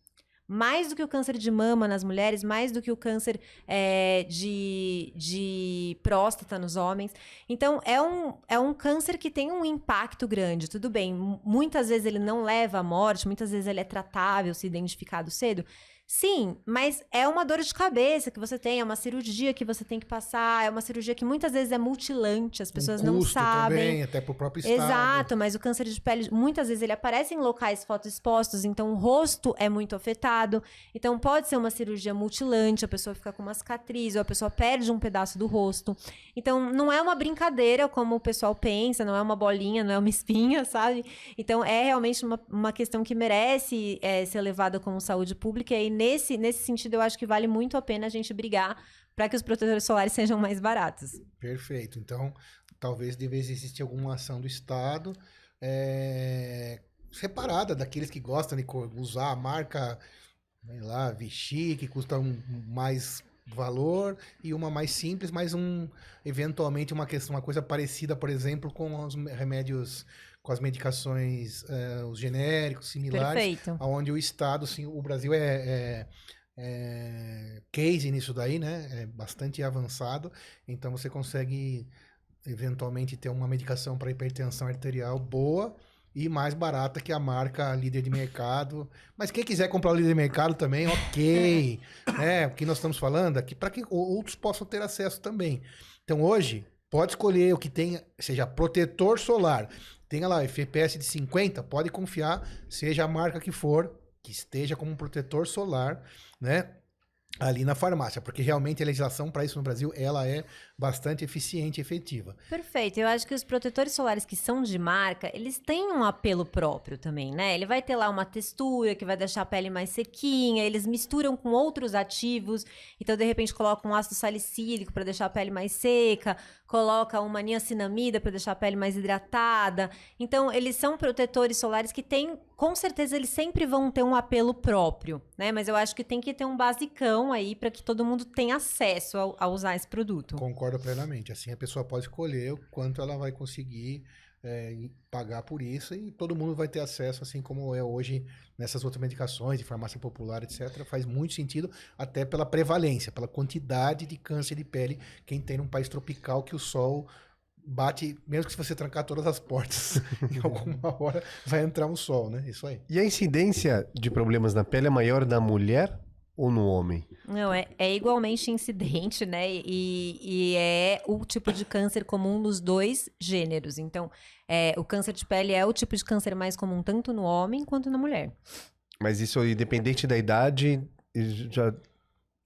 Mais do que o câncer de mama nas mulheres, mais do que o câncer é, de, de próstata nos homens. Então, é um, é um câncer que tem um impacto grande. Tudo bem, mu- muitas vezes ele não leva à morte, muitas vezes ele é tratável se identificado cedo. Sim, mas é uma dor de cabeça que você tem, é uma cirurgia que você tem que passar, é uma cirurgia que muitas vezes é mutilante, as pessoas um não sabem. também, até pro próprio estado. Exato, mas o câncer de pele, muitas vezes ele aparece em locais fotoexpostos, então o rosto é muito afetado. Então pode ser uma cirurgia mutilante, a pessoa fica com uma cicatriz, ou a pessoa perde um pedaço do rosto. Então não é uma brincadeira como o pessoal pensa, não é uma bolinha, não é uma espinha, sabe? Então é realmente uma, uma questão que merece é, ser levada como saúde pública, e nesse, nesse sentido eu acho que vale muito a pena a gente brigar para que os protetores solares sejam mais baratos. Perfeito. Então, talvez devesse existir alguma ação do Estado é, separada daqueles que gostam de usar a marca, sei lá, Vichy, que custa um mais valor, e uma mais simples, mas um eventualmente uma questão, uma coisa parecida, por exemplo, com os remédios, com as medicações, eh, os genéricos, similares, Perfeito. onde o Estado, sim, o Brasil é, é- é case nisso daí, né? É bastante avançado. Então você consegue eventualmente ter uma medicação para hipertensão arterial boa e mais barata que a marca líder de mercado. Mas quem quiser comprar o líder de mercado também, ok. é, o que nós estamos falando aqui, para que outros possam ter acesso também. Então hoje, pode escolher o que tem, seja protetor solar, tenha lá FPS de 50, pode confiar, seja a marca que for, que esteja como um protetor solar, né? ali na farmácia, porque realmente a legislação para isso no Brasil ela é bastante eficiente e efetiva. Perfeito. Eu acho que os protetores solares que são de marca, eles têm um apelo próprio também, né? Ele vai ter lá uma textura que vai deixar a pele mais sequinha, eles misturam com outros ativos, então de repente coloca um ácido salicílico para deixar a pele mais seca, coloca uma niacinamida para deixar a pele mais hidratada. Então, eles são protetores solares que têm, com certeza, eles sempre vão ter um apelo próprio, né? Mas eu acho que tem que ter um basicão aí para que todo mundo tenha acesso a, a, usar esse produto. Concordo plenamente. Assim, a pessoa pode escolher o quanto ela vai conseguir é, pagar por isso e todo mundo vai ter acesso, assim como é hoje nessas outras medicações de farmácia popular, etc. Faz muito sentido, até pela prevalência, pela quantidade de câncer de pele quem tem num país tropical que o sol bate, mesmo que se você trancar todas as portas, em alguma hora vai entrar um sol, né? Isso aí. E a incidência de problemas na pele é maior na mulher ou no homem? Não, é, é igualmente incidente, né? E, e, é o tipo de câncer comum nos dois gêneros. Então, é, o câncer de pele é o tipo de câncer mais comum tanto no homem quanto na mulher. Mas isso, independente da idade, já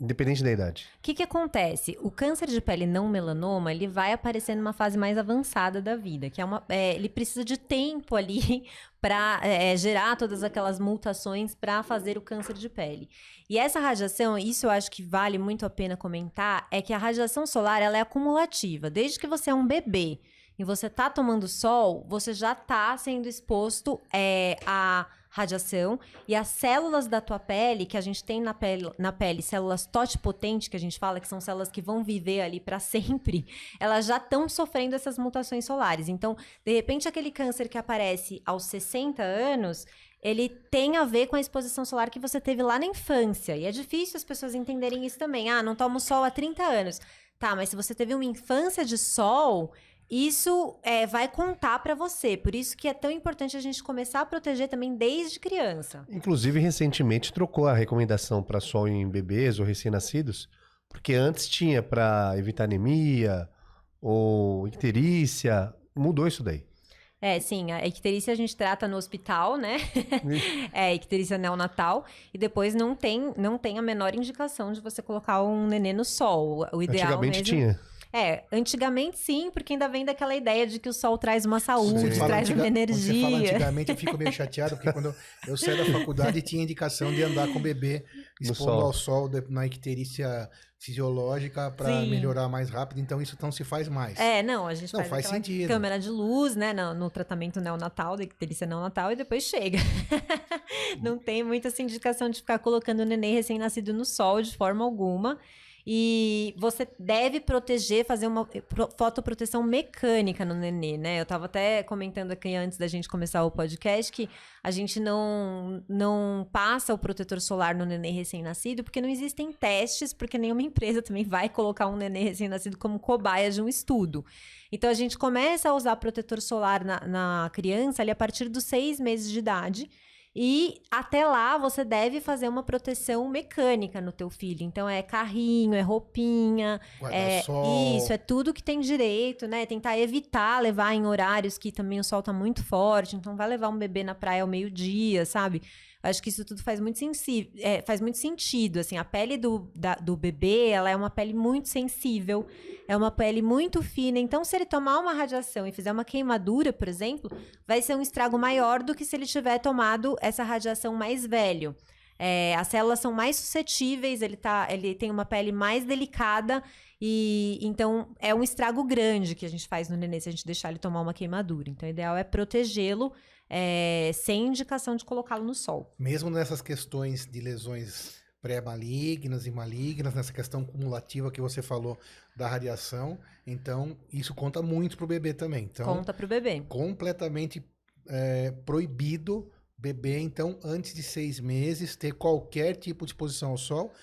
Independente da idade. O que, que acontece? O câncer de pele não melanoma, ele vai aparecer numa fase mais avançada da vida, que é uma. É, ele precisa de tempo ali para é, gerar todas aquelas mutações para fazer o câncer de pele. E essa radiação, isso eu acho que vale muito a pena comentar, é que a radiação solar ela é acumulativa. Desde que você é um bebê e você tá tomando sol, você já tá sendo exposto é, a radiação e as células da tua pele, que a gente tem na pele, na pele células totipotentes, que a gente fala que são células que vão viver ali para sempre, elas já estão sofrendo essas mutações solares. Então, de repente, aquele câncer que aparece aos 60 anos, ele tem a ver com a exposição solar que você teve lá na infância. E é difícil as pessoas entenderem isso também. Ah, não tomo sol há 30 anos. Tá, mas se você teve uma infância de sol, isso é, vai contar para você. Por isso que é tão importante a gente começar a proteger também desde criança. Inclusive, recentemente trocou a recomendação para sol em bebês ou recém-nascidos, porque antes tinha para evitar anemia ou icterícia. Mudou isso daí. É, sim, a icterícia a gente trata no hospital, né? é, icterícia neonatal. E depois não tem, não tem a menor indicação de você colocar um nenê no sol. O ideal Antigamente mesmo... tinha. É, antigamente sim, porque ainda vem daquela ideia de que o sol traz uma saúde, traz antiga, uma energia. Você fala antigamente, eu fico meio chateado, porque quando eu saí da faculdade tinha indicação de andar com o bebê expondo sol. ao sol na icterícia fisiológica para melhorar mais rápido, então isso não se faz mais. É, não, a gente não, faz, faz sentido. câmera de luz, né, no, no tratamento neonatal, da icterícia neonatal, e depois chega. não tem muita essa indicação de ficar colocando o neném recém-nascido no sol de forma alguma. E você deve proteger, fazer uma fotoproteção mecânica no nenê, né? Eu estava até comentando aqui antes da gente começar o podcast que a gente não, não passa o protetor solar no nenê recém-nascido porque não existem testes, porque nenhuma empresa também vai colocar um nenê recém-nascido como cobaia de um estudo. Então a gente começa a usar protetor solar na, na criança ali a partir dos seis meses de idade. E até lá você deve fazer uma proteção mecânica no teu filho. Então é carrinho, é roupinha, é isso, é tudo que tem direito, né? Tentar evitar levar em horários que também o sol tá muito forte. Então vai levar um bebê na praia ao meio-dia, sabe? Acho que isso tudo faz muito, é, faz muito sentido. Assim, a pele do, da, do bebê ela é uma pele muito sensível, é uma pele muito fina. Então, se ele tomar uma radiação e fizer uma queimadura, por exemplo, vai ser um estrago maior do que se ele tiver tomado essa radiação mais velho. É, as células são mais suscetíveis, ele, tá, ele tem uma pele mais delicada e então é um estrago grande que a gente faz no nenê se a gente deixar ele tomar uma queimadura. Então, o ideal é protegê-lo é, sem indicação de colocá-lo no sol. Mesmo nessas questões de lesões pré-malignas e malignas, nessa questão cumulativa que você falou da radiação, então isso conta muito para o bebê também. Então, conta para o bebê. Completamente é, proibido bebê, então, antes de seis meses, ter qualquer tipo de exposição ao sol,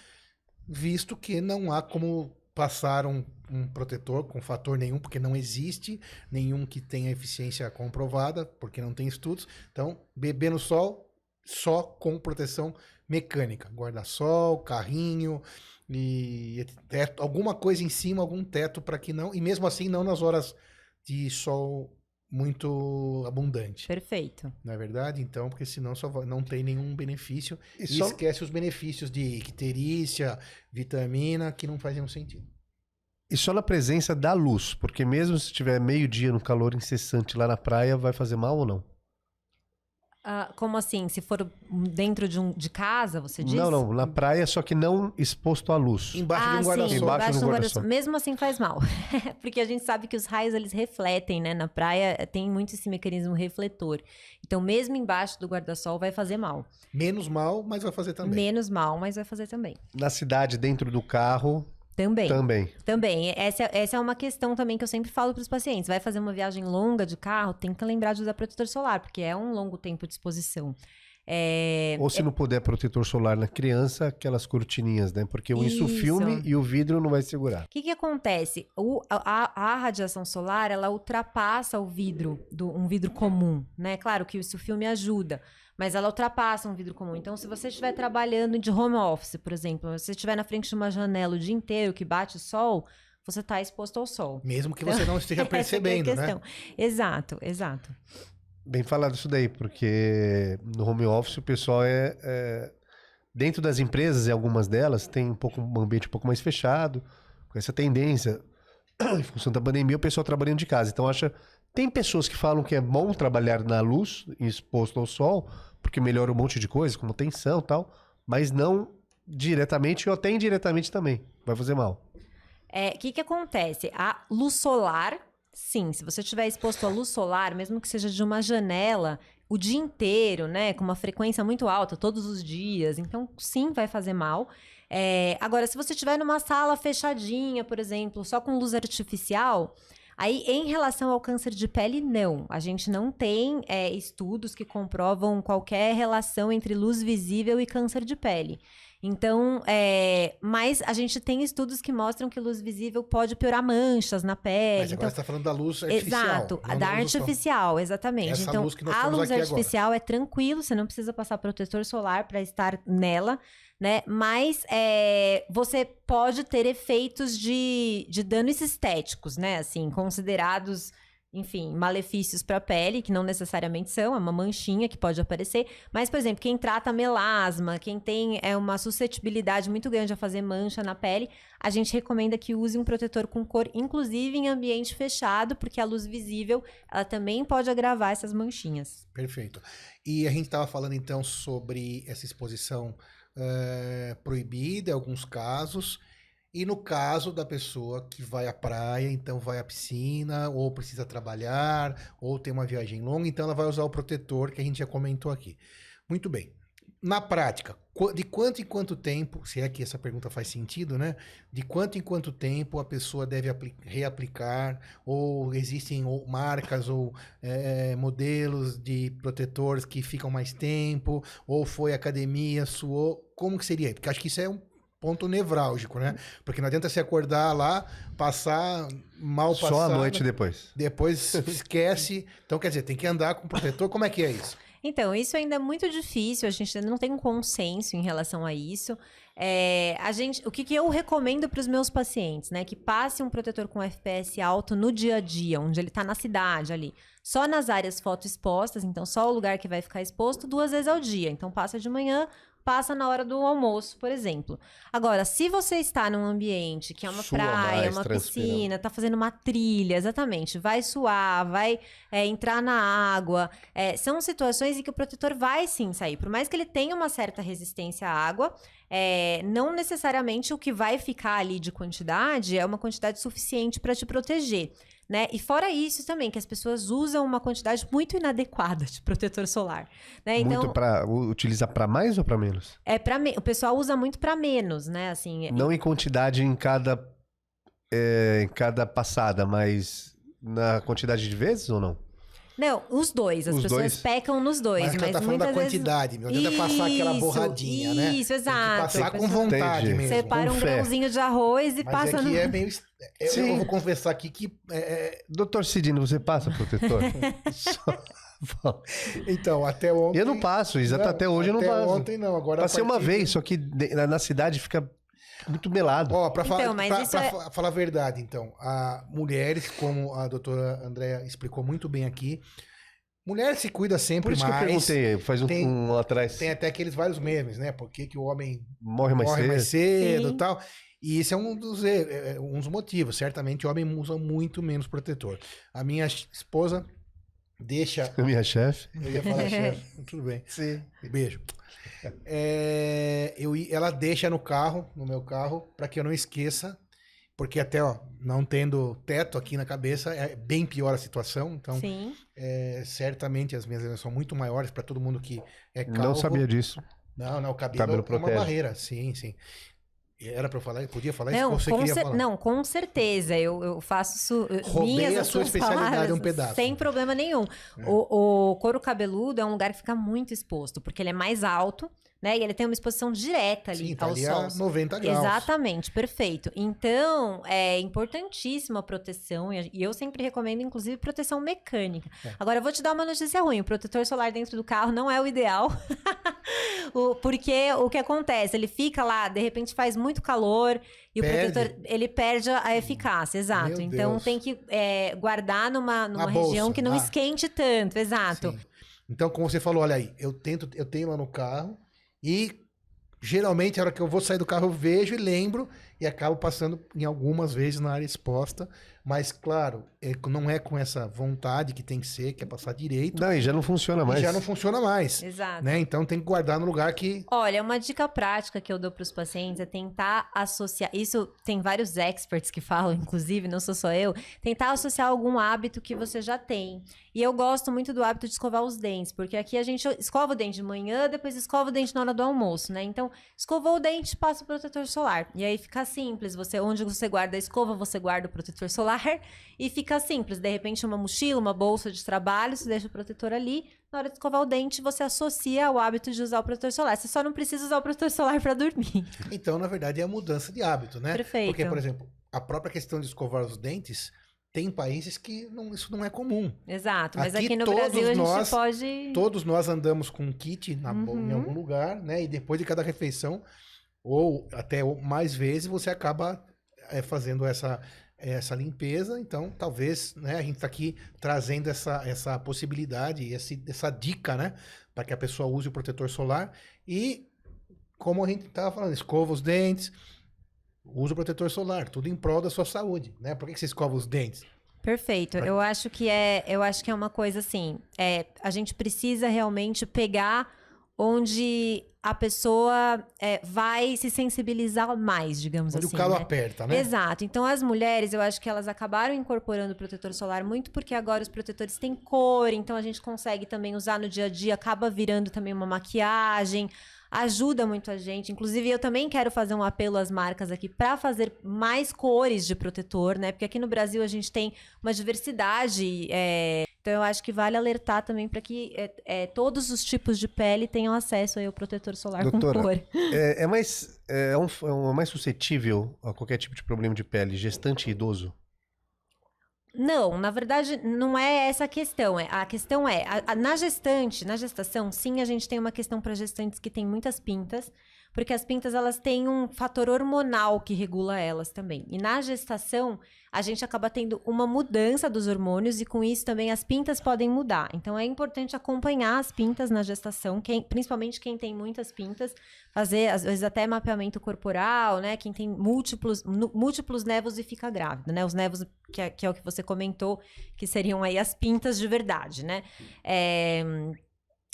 visto que não há como passar um, protetor com fator nenhum, porque não existe nenhum que tenha eficiência comprovada, porque não tem estudos. Então, beber no sol só com proteção mecânica, guarda-sol, carrinho e teto, alguma coisa em cima, algum teto para que não, e mesmo assim não nas horas de sol muito abundante. Perfeito. Não é verdade? Então, porque senão só não tem nenhum benefício E e, só- esquece os benefícios de icterícia, vitamina, que não faz nenhum sentido. E só na presença da luz, porque mesmo se tiver meio-dia no calor incessante lá na praia, vai fazer mal ou não? Ah, como assim? Se for dentro de, um, de casa, você diz? Não, não, na praia, só que não exposto à luz. Embaixo de ah, um sim, guarda-sol. Embaixo embaixo de um de um guarda-sol. guarda-sol. Mesmo assim faz mal. Porque a gente sabe que os raios eles refletem, né? Na praia eh, tem muito esse mecanismo refletor. Então, mesmo embaixo do guarda-sol vai fazer mal. Menos mal, mas vai fazer também. Menos mal, mas vai fazer também. Na cidade, dentro do carro, Também. também. Também. Essa, essa é uma questão também que eu sempre falo para os pacientes. Vai fazer uma viagem longa de carro, tem que lembrar de usar protetor solar, porque é um longo tempo de exposição. É, Ou se não puder protetor solar na criança, aquelas cortininhas, né? Porque o isso filme Isso. e o vidro não vai segurar. O que, que acontece? O- a, a- radiação solar, ela ultrapassa o vidro, do, um vidro comum, né? Claro que isso o filme ajuda, mas ela ultrapassa um vidro comum. Então, se você estiver trabalhando de home office, por exemplo, se você estiver na frente de uma janela o dia inteiro que bate sol, você está exposto ao sol. Mesmo que você não esteja é percebendo, né? questão. Exato, exato. Bem falado isso daí, porque no home office o pessoal é, é- Dentro das empresas, e algumas delas, tem um, pouco, um ambiente um pouco mais fechado, com essa tendência, em função da pandemia, o pessoal trabalhando de casa. Então, acha. Tem pessoas que falam que é bom trabalhar na luz, exposto ao sol, porque melhora um monte de coisa, como tensão e tal, mas não diretamente ou até indiretamente também. Vai fazer mal. É, O que, que acontece? A luz solar, sim, se você estiver exposto à luz solar, mesmo que seja de uma janela, o dia inteiro, né, com uma frequência muito alta, todos os dias, então sim, vai fazer mal. É, agora, se você estiver numa sala fechadinha, por exemplo, só com luz artificial, aí em relação ao câncer de pele, não. A gente não tem é, estudos que comprovam qualquer relação entre luz visível e câncer de pele. Então, é, mas a gente tem estudos que mostram que luz visível pode piorar manchas na pele. Mas agora então, você está falando da luz artificial. Exato, não da artificial, exatamente. Essa então, luz a luz aqui agora. artificial é tranquilo, você não precisa passar protetor solar para estar nela, né? Mas é, você pode ter efeitos de, de danos estéticos, né? Assim, considerados, enfim, malefícios para a pele, que não necessariamente são, é uma manchinha que pode aparecer. Mas, por exemplo, quem trata melasma, quem tem é, uma suscetibilidade muito grande a fazer mancha na pele, a gente recomenda que use um protetor com cor, inclusive em ambiente fechado, porque a luz visível, ela também pode agravar essas manchinhas. Perfeito. E a gente estava falando então sobre essa exposição eh, proibida em alguns casos. E no caso da pessoa que vai à praia, então vai à piscina, ou precisa trabalhar, ou tem uma viagem longa, então ela vai usar o protetor que a gente já comentou aqui. Muito bem. Na prática, de quanto em quanto tempo, se é que essa pergunta faz sentido, né? De quanto em quanto tempo a pessoa deve apli- reaplicar, ou existem ou marcas ou eh, modelos de protetores que ficam mais tempo, ou foi academia, suou, como que seria? Porque acho que isso é um ponto nevrálgico, né? Porque não adianta você acordar lá, passar mal passado, Só à noite depois. depois esquece. Então, quer dizer, tem que andar com protetor. Como é que é isso? Então, isso ainda é muito difícil, a gente ainda não tem um consenso em relação a isso. É, a gente, o que, que eu recomendo para os meus pacientes, né? Que passe um protetor com FPS alto no dia a dia, onde ele está na cidade ali. Só nas áreas fotoexpostas, então só o lugar que vai ficar exposto duas vezes ao dia. Então passa de manhã, passa na hora do almoço, por exemplo. Agora, se você está num ambiente que é uma Sua praia, mais, uma transpirando. piscina, tá fazendo uma trilha, exatamente, vai suar, vai é, entrar na água, é, são situações em que o protetor vai sim sair. Por mais que ele tenha uma certa resistência à água, é, não necessariamente o que vai ficar ali de quantidade é uma quantidade suficiente para te proteger. Né? E fora isso também, que as pessoas usam uma quantidade muito inadequada de protetor solar. Né? Então, Muito pra, utiliza para mais ou para menos? é para o pessoal usa muito para menos, né? Assim, Não em quantidade em cada, é, em cada passada, mas na quantidade de vezes ou não? Não, os dois. As Os pessoas dois. pecam nos dois. Mas Mas, tá falando da vezes... quantidade, não adianta passar aquela Isso, borradinha, né? Isso, Tem que exato. passar com vontade Entendi. mesmo. Separa um fé. grãozinho de arroz e Mas passa aqui no... é meio. Eu, Sim. eu vou confessar aqui que. é, é, Doutor Cidino, você passa protetor? Só- então, até ontem. eu não passo, exato. Não, Até hoje eu não até passo. ontem não, agora. Passei uma vez, só que na cidade fica muito melado. Ó, pra, falar, Então, mas pra- pra é- fa- falar a verdade, então, a mulheres, como a doutora Andréa explicou muito bem aqui, mulher se cuida Por sempre isso que eu mais. perguntei, faz um, tem- um atrás, Tem até aqueles vários memes, né? Por que, que o homem morre mais morre cedo. mais cedo e tal. E esse é um dos, é, é, um dos motivos. Certamente o homem usa muito menos protetor. A minha esposa deixa. Minha chefe. Eu ia falar chefe, tudo bem. Sim. Beijo. É, eu, ela deixa no carro, no meu carro, para que eu não esqueça, porque até ó, não tendo teto aqui na cabeça é bem pior a situação. Então, Sim. é, certamente as minhas lesões são muito maiores para todo mundo que é calvo. Não sabia disso. Não, não, o cabelo, Cabelo é uma protege. barreira, sim, sim. Era para eu falar, podia falar Não, isso você com cer- falar. não, com certeza. Eu, eu faço su- Roubei minhas a sua especialidade palavras, um pedaço. Sem problema nenhum. É. O, o couro cabeludo é um lugar que fica muito exposto, porque ele é mais alto, né? E ele tem uma exposição direta ali Sim, tá ao ali sol. a 90 graus. Exatamente, perfeito. Então, é importantíssima a proteção, e eu sempre recomendo, inclusive, proteção mecânica. É. Agora, eu vou te dar uma notícia ruim: o protetor solar dentro do carro não é o ideal, O- porque o que acontece? Ele fica lá, de repente faz muito calor. E Perde. o protetor, ele perde a eficácia, exato. Meu então Deus. tem que é, guardar numa, numa bolsa, região que não ah. esquente tanto, exato. Sim. Então, como você falou, olha aí, eu tento, eu tenho lá no carro e geralmente a hora que eu vou sair do carro eu vejo e lembro e acabo passando em algumas vezes na área exposta, mas claro, é- não é com essa vontade que tem que ser, que é passar direito, Não, e já não funciona e mais. já não funciona mais, Exato. né? Então tem que guardar no lugar que Olha, uma dica prática que eu dou para os pacientes é tentar associar. Isso tem vários experts que falam, inclusive, não sou só eu. Tentar associar algum hábito que você já tem. E eu gosto muito do hábito de escovar os dentes, porque aqui a gente escova o dente de manhã, depois escova o dente na hora do almoço, né? Então, escovou o dente, passa o protetor solar. E aí fica simples. Você, onde você guarda a escova, você guarda o protetor solar e fica simples. De repente, uma mochila, uma bolsa de trabalho, você deixa o protetor ali. Na hora de escovar o dente, você associa o hábito de usar o protetor solar. Você só não precisa usar o protetor solar para dormir. Então, na verdade, é a mudança de hábito, né? Perfeito. Porque, por exemplo, a própria questão de escovar os dentes, tem países que não- isso não é comum. Exato. Mas Aqui aqui, no Brasil a gente nós- pode. Todos nós andamos com um kit na bo- em Uhum. algum lugar, né? E depois de cada refeição, ou até mais vezes, você acaba é, fazendo essa, essa limpeza. Então, talvez, né? A gente está aqui trazendo essa, essa possibilidade, esse, essa dica, né? Para que a pessoa use o protetor solar. E, como a gente estava falando, escova os dentes, usa o protetor solar, tudo em prol da sua saúde, né? Por que, que você escova os dentes? Perfeito. Eu acho que é, eu acho que é uma coisa assim. É, a gente precisa realmente pegar onde a pessoa é, vai se sensibilizar mais, digamos Onde assim. o calo né? aperta, né? Exato. Então, as mulheres, eu acho que elas acabaram incorporando o protetor solar muito porque agora os protetores têm cor, então a gente consegue também usar no dia a dia, acaba virando também uma maquiagem, ajuda muito a gente. Inclusive, eu também quero fazer um apelo às marcas aqui para fazer mais cores de protetor, né? Porque aqui no Brasil a gente tem uma diversidade. é, Então, eu acho que vale alertar também para que é, é, todos os tipos de pele tenham acesso aí ao protetor solar Doutora, com cor. É, é mais, é, um, é um- é mais suscetível a qualquer tipo de problema de pele, gestante e idoso? Não, na verdade, não é essa a questão. É, a questão é, a- a- na gestante, na gestação, sim, a gente tem uma questão para gestantes que tem muitas pintas, porque as pintas elas têm um fator hormonal que regula elas também. E na gestação, a gente acaba tendo uma mudança dos hormônios e com isso também as pintas podem mudar. Então é importante acompanhar as pintas na gestação, quem- principalmente quem tem muitas pintas, fazer às vezes até mapeamento corporal, né? Quem tem múltiplos, múltiplos nevos e fica grávida, né? Os nevos que é, que é o que você comentou, que seriam aí as pintas de verdade, né? É,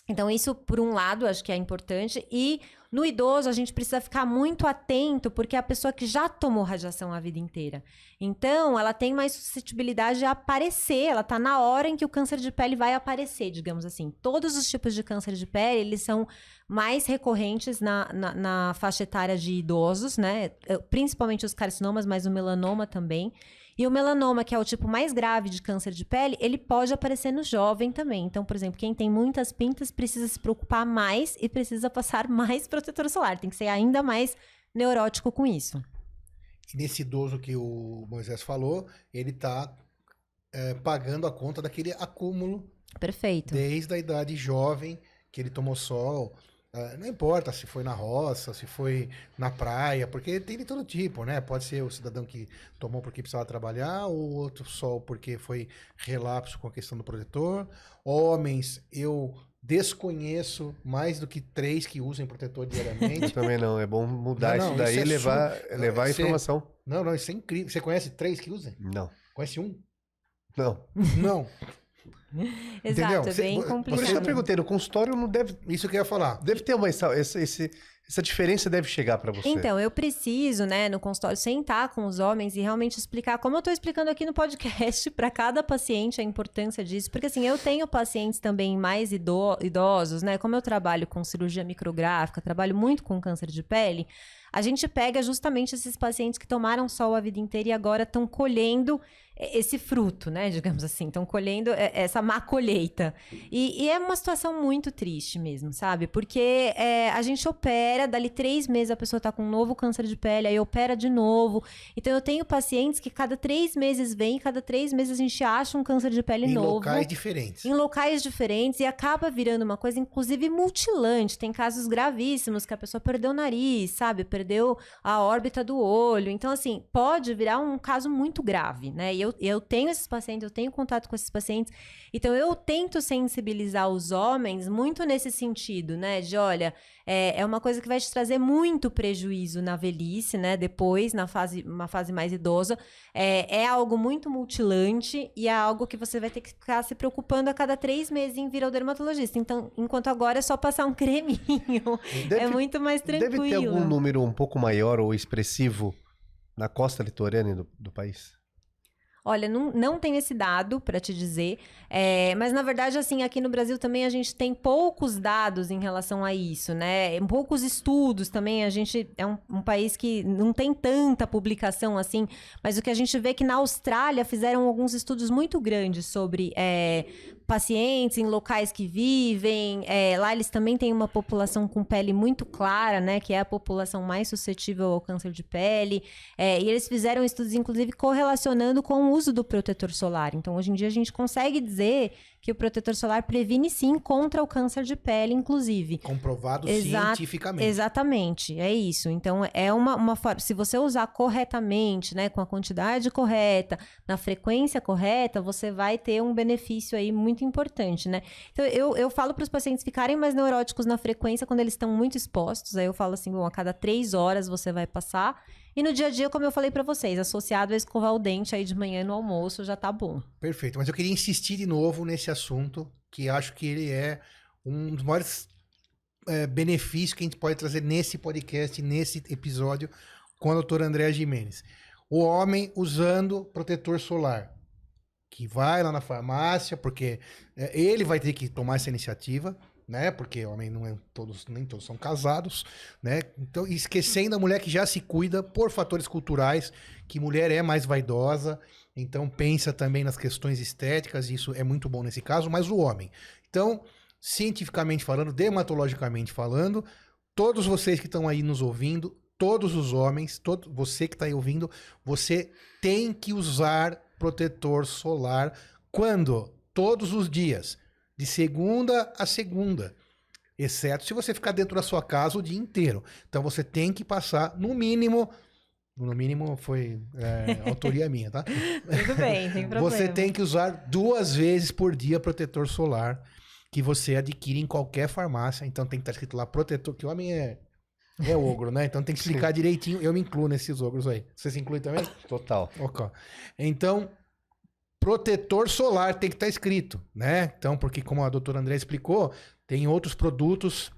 Então, isso, por um lado, acho que é importante. E no idoso, a gente precisa ficar muito atento, porque é a pessoa que já tomou radiação a vida inteira. Então, ela tem mais suscetibilidade a aparecer. Ela tá na hora em que o câncer de pele vai aparecer, digamos assim. Todos os tipos de câncer de pele, eles são mais recorrentes na, na, na faixa etária de idosos, né? Principalmente os carcinomas, mas o melanoma também. E o melanoma, que é o tipo mais grave de câncer de pele, ele pode aparecer no jovem também. Então, por exemplo, quem tem muitas pintas precisa se preocupar mais e precisa passar mais protetor solar. Tem que ser ainda mais neurótico com isso. E nesse idoso que o Moisés falou, ele está é, pagando a conta daquele acúmulo Perfeito. desde a idade jovem que ele tomou sol. É, não importa se foi na roça, se foi na praia, porque tem de todo tipo, né? Pode ser o cidadão que tomou porque precisava trabalhar, ou outro sol porque foi relapso com a questão do protetor. Homens, eu desconheço mais do que três que usem protetor Eu diariamente. também não. É bom mudar Não, não, isso daí isso e é levar, su- levar a Você- informação. não, não, isso é incrível. Você conhece três que usem? Não. Conhece um? Não. Não. Exato, Entendeu? é bem por isso Por isso que eu complicado. perguntei, no consultório não deve, Isso que eu ia falar. deve ter uma... Essa, esse, essa diferença deve chegar pra você. Então, eu preciso, né, no consultório, sentar com os homens e realmente explicar, como eu tô explicando aqui no podcast, para cada paciente a importância disso. Porque, assim, eu tenho pacientes também mais ido- idosos, né? Como eu trabalho com cirurgia micrográfica, trabalho muito com câncer de pele, a gente pega justamente esses pacientes que tomaram sol a vida inteira e agora estão colhendo esse fruto, né? Digamos assim, estão colhendo eh, essa má colheita. E, e é uma situação muito triste mesmo, sabe? Porque eh, a gente opera, dali três meses a pessoa tá com um novo câncer de pele, aí opera de novo. Então eu tenho pacientes que cada três meses vem, cada três meses a gente acha um câncer de pele Em novo locais diferentes. em locais diferentes e acaba virando uma coisa, inclusive, mutilante. Tem casos gravíssimos que a pessoa perdeu o nariz, sabe? Perdeu a órbita do olho. Então, assim, pode virar um caso muito grave, né? E eu, eu tenho esses pacientes, eu tenho contato com esses pacientes. Então, eu tento sensibilizar os homens muito nesse sentido, né? De, olha, é, é uma coisa que vai te trazer muito prejuízo na velhice, né? Depois, na fase, uma fase mais idosa. É, é algo muito mutilante e é algo que você vai ter que ficar se preocupando a cada três meses em vir ao dermatologista. Então, enquanto agora é só passar um creminho. Deve, é muito mais tranquilo. deve ter algum número um pouco maior ou expressivo na costa litorânea do, do país? Olha, não, não esse dado para te dizer, é, mas na verdade, assim, aqui no Brasil também a gente tem poucos dados em relação a isso, né? Poucos estudos também. A gente é um, um país que não tem tanta publicação assim, mas o que a gente vê é que na Austrália fizeram alguns estudos muito grandes sobre é, pacientes em locais que vivem. é, lá eles também têm uma população com pele muito clara, né? Que é a população mais suscetível ao câncer de pele. É, e eles fizeram estudos, inclusive, correlacionando com o uso do protetor solar. Então, hoje em dia, a gente consegue dizer que o protetor solar previne sim contra o câncer de pele, inclusive. Comprovado Exa- cientificamente. Exatamente, é isso. Então, é uma, uma forma. Se você usar corretamente, né, com a quantidade correta, na frequência correta, você vai ter um benefício aí muito importante, né? Então, eu, eu falo para os pacientes ficarem mais neuróticos na frequência quando eles estão muito expostos. Aí eu falo assim, bom, a cada três horas você vai passar. E no dia a dia, como eu falei para vocês, associado a escovar o dente aí de manhã no almoço, já tá bom. Perfeito. Mas eu queria insistir de novo nesse assunto, que acho que ele é um dos maiores é, benefícios que a gente pode trazer nesse podcast, nesse episódio, com a doutora Andréa Jimenez. O homem usando protetor solar, que vai lá na farmácia, porque é, ele vai ter que tomar essa iniciativa, né? Porque homem não é todos, nem todos são casados, né? Então, esquecendo a mulher que já se cuida por fatores culturais, que mulher é mais vaidosa, então pensa também nas questões estéticas, isso é muito bom nesse caso, mas o homem. Então, cientificamente falando, dermatologicamente falando, todos vocês que estão aí nos ouvindo, todos os homens, todo, você que está aí ouvindo, você tem que usar protetor solar quando? Todos os dias, de segunda a segunda. Exceto se você ficar dentro da sua casa o dia inteiro. Então você tem que passar, no mínimo, no mínimo foi é, autoria minha, tá? Tudo bem, tem problema. Você tem que usar duas vezes por dia protetor solar que você adquire em qualquer farmácia. Então tem que estar escrito lá protetor, que o homem é, é ogro, né? Então tem que explicar direitinho. Eu me incluo nesses ogros aí. Você se inclui também? Total. Ok. Então, protetor solar tem que estar escrito, né? Então, porque como a doutora André explicou, tem outros produtos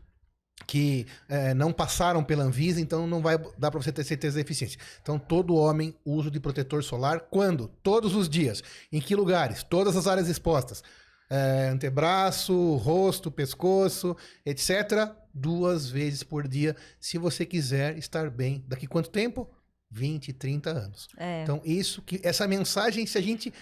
que eh, não passaram pela Anvisa, então não vai dar para você ter certeza da eficiência. Então, todo homem uso de protetor solar quando? Todos os dias. Em que lugares? Todas as áreas expostas. Eh, antebraço, rosto, pescoço, etc. Duas vezes por dia, se você quiser estar bem. Daqui quanto tempo? 20, 30 anos. É. Então, isso que essa mensagem, se a gente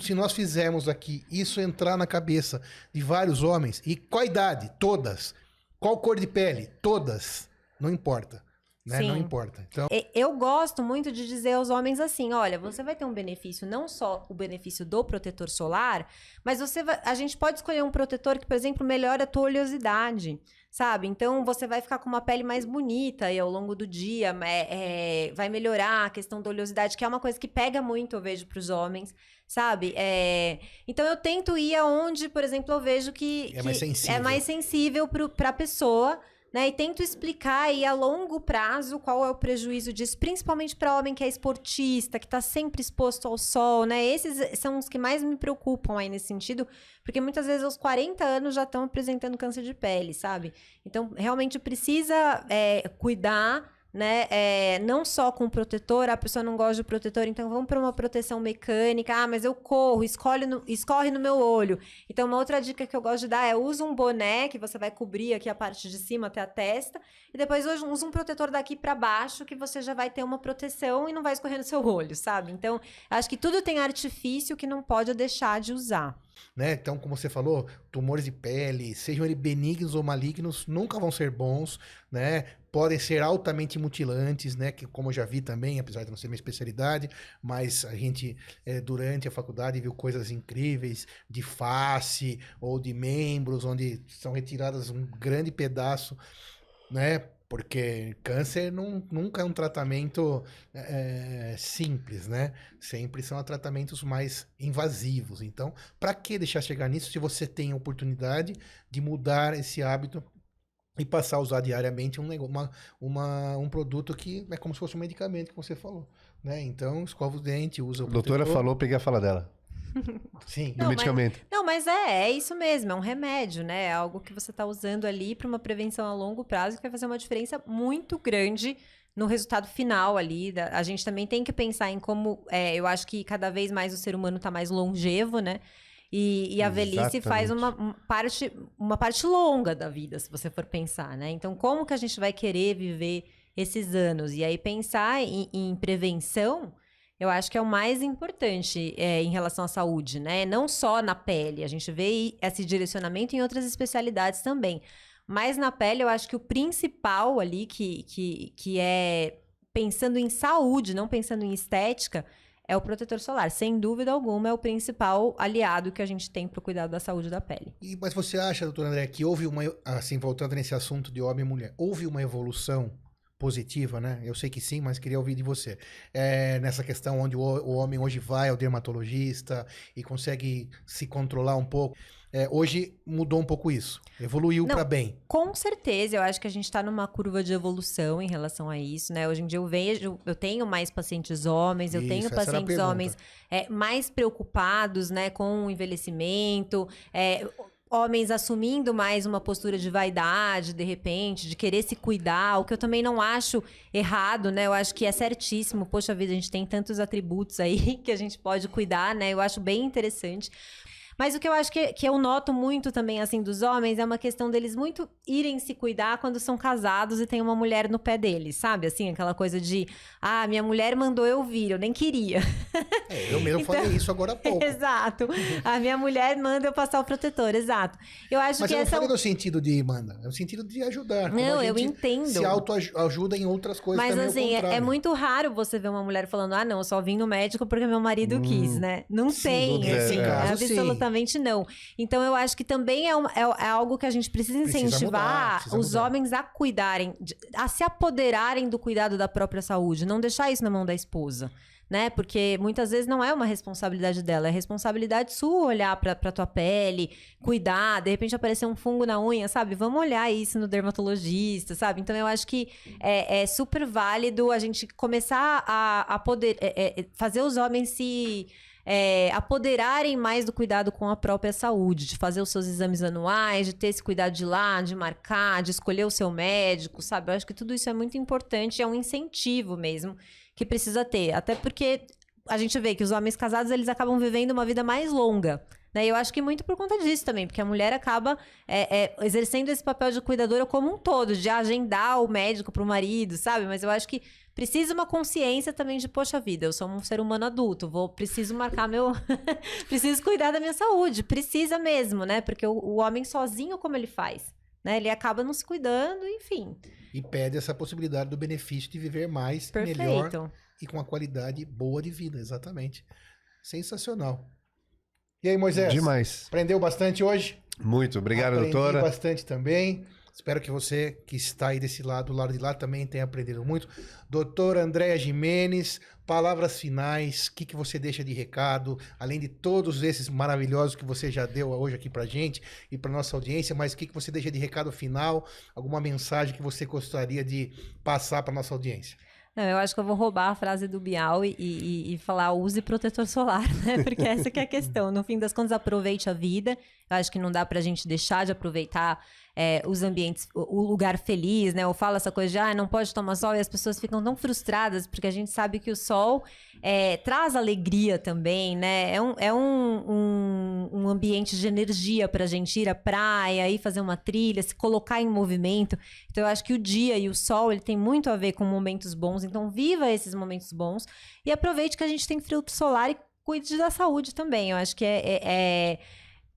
se nós fizermos aqui isso entrar na cabeça de vários homens, e qual idade? Todas. Qual cor de pele? Todas. Não importa. Né? Não importa. Então, E- Eu gosto muito de dizer aos homens assim: olha, você vai ter um benefício, não só o benefício do protetor solar, mas você vai- a gente pode escolher um protetor que, por exemplo, melhora a tua oleosidade. Sabe? Então você vai ficar com uma pele mais bonita aí ao longo do dia, é, é, vai melhorar a questão da oleosidade, que é uma coisa que pega muito, eu vejo, para os homens, sabe? É, então eu tento ir aonde, por exemplo, eu vejo que, É mais que sensível. é mais sensível para a pessoa, né? E tento explicar aí a longo prazo qual é o prejuízo disso, principalmente para homem que é esportista, que está sempre exposto ao sol, né? Esses são os que mais me preocupam aí nesse sentido, porque muitas vezes aos 40 anos já estão apresentando câncer de pele, sabe? Então, realmente precisa é, cuidar. Né? É, não só com protetor, a pessoa não gosta de protetor, então vamos para uma proteção mecânica. Ah, mas eu corro, escolhe no- escorre no meu olho. Então, uma outra dica que eu gosto de dar é usa um boné que você vai cobrir aqui a parte de cima até a testa, e depois usa um protetor daqui para baixo que você já vai ter uma proteção e não vai escorrer no seu olho, sabe? Então, acho que tudo tem artifício que não pode deixar de usar. né? Então, como você falou, tumores de pele, sejam eles benignos ou malignos, nunca vão ser bons, né? Podem ser altamente mutilantes, né? Que, como eu já vi também, apesar de não ser minha especialidade, mas a gente, eh, durante a faculdade, viu coisas incríveis de face ou de membros, onde são retiradas um grande pedaço, né? Porque câncer não, nunca é um tratamento eh, simples, né? Sempre são tratamentos mais invasivos. Então, para que deixar chegar nisso se você tem a oportunidade de mudar esse hábito e passar a usar diariamente um, uma, uma- um produto que é como se fosse um medicamento que você falou, né? Então, escova o dente, usa o A doutora protetor. falou, peguei a fala dela. Sim. Do Não, mas- medicamento. Não, mas é, é isso mesmo, é um remédio, né? É algo que você está usando ali para uma prevenção a longo prazo que vai fazer uma diferença muito grande no resultado final ali. da- A gente também tem que pensar em como, é, eu acho que cada vez mais o ser humano está mais longevo, né? E, e a velhice faz uma, uma parte, uma parte longa da vida, se você for pensar, né? Então, como que a gente vai querer viver esses anos? E aí, pensar em, em prevenção, eu acho que é o mais importante é, em relação à saúde, né? Não só na pele, a gente vê esse direcionamento em outras especialidades também. Mas na pele, eu acho que o principal ali, que, que, que é pensando em saúde, não pensando em estética, é o protetor solar. Sem dúvida alguma, é o principal aliado que a gente tem para o cuidado da saúde da pele. E, mas você acha, doutor André, que houve uma, assim, voltando nesse assunto de homem e mulher, houve uma evolução positiva, né? Eu sei que sim, mas queria ouvir de você. É, nessa questão onde o, o homem hoje vai ao dermatologista e consegue se controlar um pouco. É, hoje mudou um pouco isso. Evoluiu para bem. Com certeza, eu acho que a gente está numa curva de evolução em relação a isso, né? Hoje em dia eu vejo, eu tenho mais pacientes homens, eu Isso, tenho pacientes homens é, mais preocupados, né, com o envelhecimento, é, homens assumindo mais uma postura de vaidade, de repente, de querer se cuidar, o que eu também não acho errado, né? Eu acho que é certíssimo. Poxa vida, a gente tem tantos atributos aí que a gente pode cuidar, né? Eu acho bem interessante. Mas o que eu acho que, que eu noto muito também, assim, dos homens é uma questão deles muito irem se cuidar quando são casados e tem uma mulher no pé deles, sabe? Assim, aquela coisa de, ah, minha mulher mandou eu vir, eu nem queria. É, eu mesmo Então- falei isso agora há pouco. exato. A minha mulher manda eu passar o protetor, exato. Eu acho Mas que eu não essa. falei no sentido de manda, é no sentido de ajudar. como Não, a eu gente entendo. Se autoajuda em outras coisas Mas também. assim, o é, é muito raro você ver uma mulher falando, ah, não, eu só vim no médico porque meu marido Hum. quis, né? Não Sim, tem. nesse assim, caso, sim. absolutamente não. Então eu acho que também é, é- é algo que a gente precisa Precisa incentivar mudar, precisa os mudar. homens a cuidarem, a se apoderarem do cuidado da própria saúde, não deixar isso na mão da esposa. Né? Porque muitas vezes não é uma responsabilidade dela, é responsabilidade sua olhar pra, pra tua pele, cuidar, de repente aparecer um fungo na unha, sabe? Vamos olhar isso no dermatologista, sabe? Então eu acho que é, é super válido a gente começar a, a poder é, é, fazer os homens se é, apoderarem mais do cuidado com a própria saúde, de fazer os seus exames anuais, de ter esse cuidado de lá, de marcar, de escolher o seu médico, sabe? Eu acho que tudo isso é muito importante, é um incentivo mesmo que precisa ter. Até porque a gente vê que os homens casados eles acabam vivendo uma vida mais longa. Né? E eu acho que muito por conta disso também, porque a mulher acaba é, é, exercendo esse papel de cuidadora como um todo, de agendar o médico para o marido, sabe? Mas eu acho que precisa uma consciência também de, poxa vida, eu sou um ser humano adulto, vou preciso marcar meu. preciso cuidar da minha saúde. Precisa mesmo, né? Porque o, o homem sozinho, como ele faz? Né? Ele acaba não se cuidando, enfim. E pede essa possibilidade do benefício de viver mais, Perfeito. melhor e com uma qualidade boa de vida, exatamente. Sensacional. E aí, Moisés? Demais. Aprendeu bastante hoje? Muito. Obrigado, Aprendi doutora. bastante também. Espero que você que está aí desse lado, do lado de lá, também tenha aprendido muito. Doutora Andréa Jimenez, palavras finais, o que, que você deixa de recado, além de todos esses maravilhosos que você já deu hoje aqui pra gente e pra nossa audiência, mas o que, que você deixa de recado final, alguma mensagem que você gostaria de passar pra nossa audiência? Não, eu acho que eu vou roubar a frase do Bial e, e, e falar use protetor solar, né? Porque essa que é a questão. No fim das contas, aproveite a vida. Eu acho que não dá pra gente deixar de aproveitar é, os ambientes, o, o lugar feliz, né? Eu falo essa coisa de, ah, não pode tomar sol e as pessoas ficam tão frustradas porque a gente sabe que o sol é, traz alegria também, né? É um, é um, um, um ambiente de energia pra gente ir à praia, ir fazer uma trilha, se colocar em movimento. Então, eu acho que o dia e o sol, ele tem muito a ver com momentos bons. Então, viva esses momentos bons e aproveite que a gente tem filtro solar e cuide da saúde também. Eu acho que é, é, é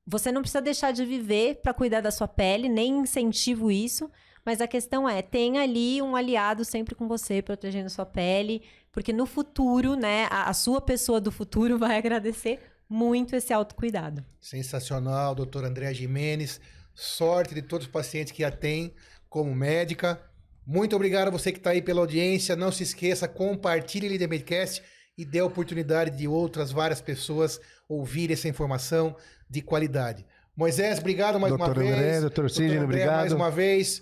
você não precisa deixar de viver para cuidar da sua pele, nem incentivo isso. Mas a questão é, tenha ali um aliado sempre com você, protegendo sua pele, porque no futuro, né, a, a sua pessoa do futuro vai agradecer muito esse autocuidado. Sensacional, doutora Andréa Jimenez. Sorte de todos os pacientes que a tem como médica. Muito obrigado a você que está aí pela audiência. Não se esqueça, compartilhe o Líder Medcast e dê a oportunidade de outras várias pessoas ouvir essa informação de qualidade. Moisés, obrigado mais Doutor uma André, vez. doutor Sidney, obrigado. Mais uma vez.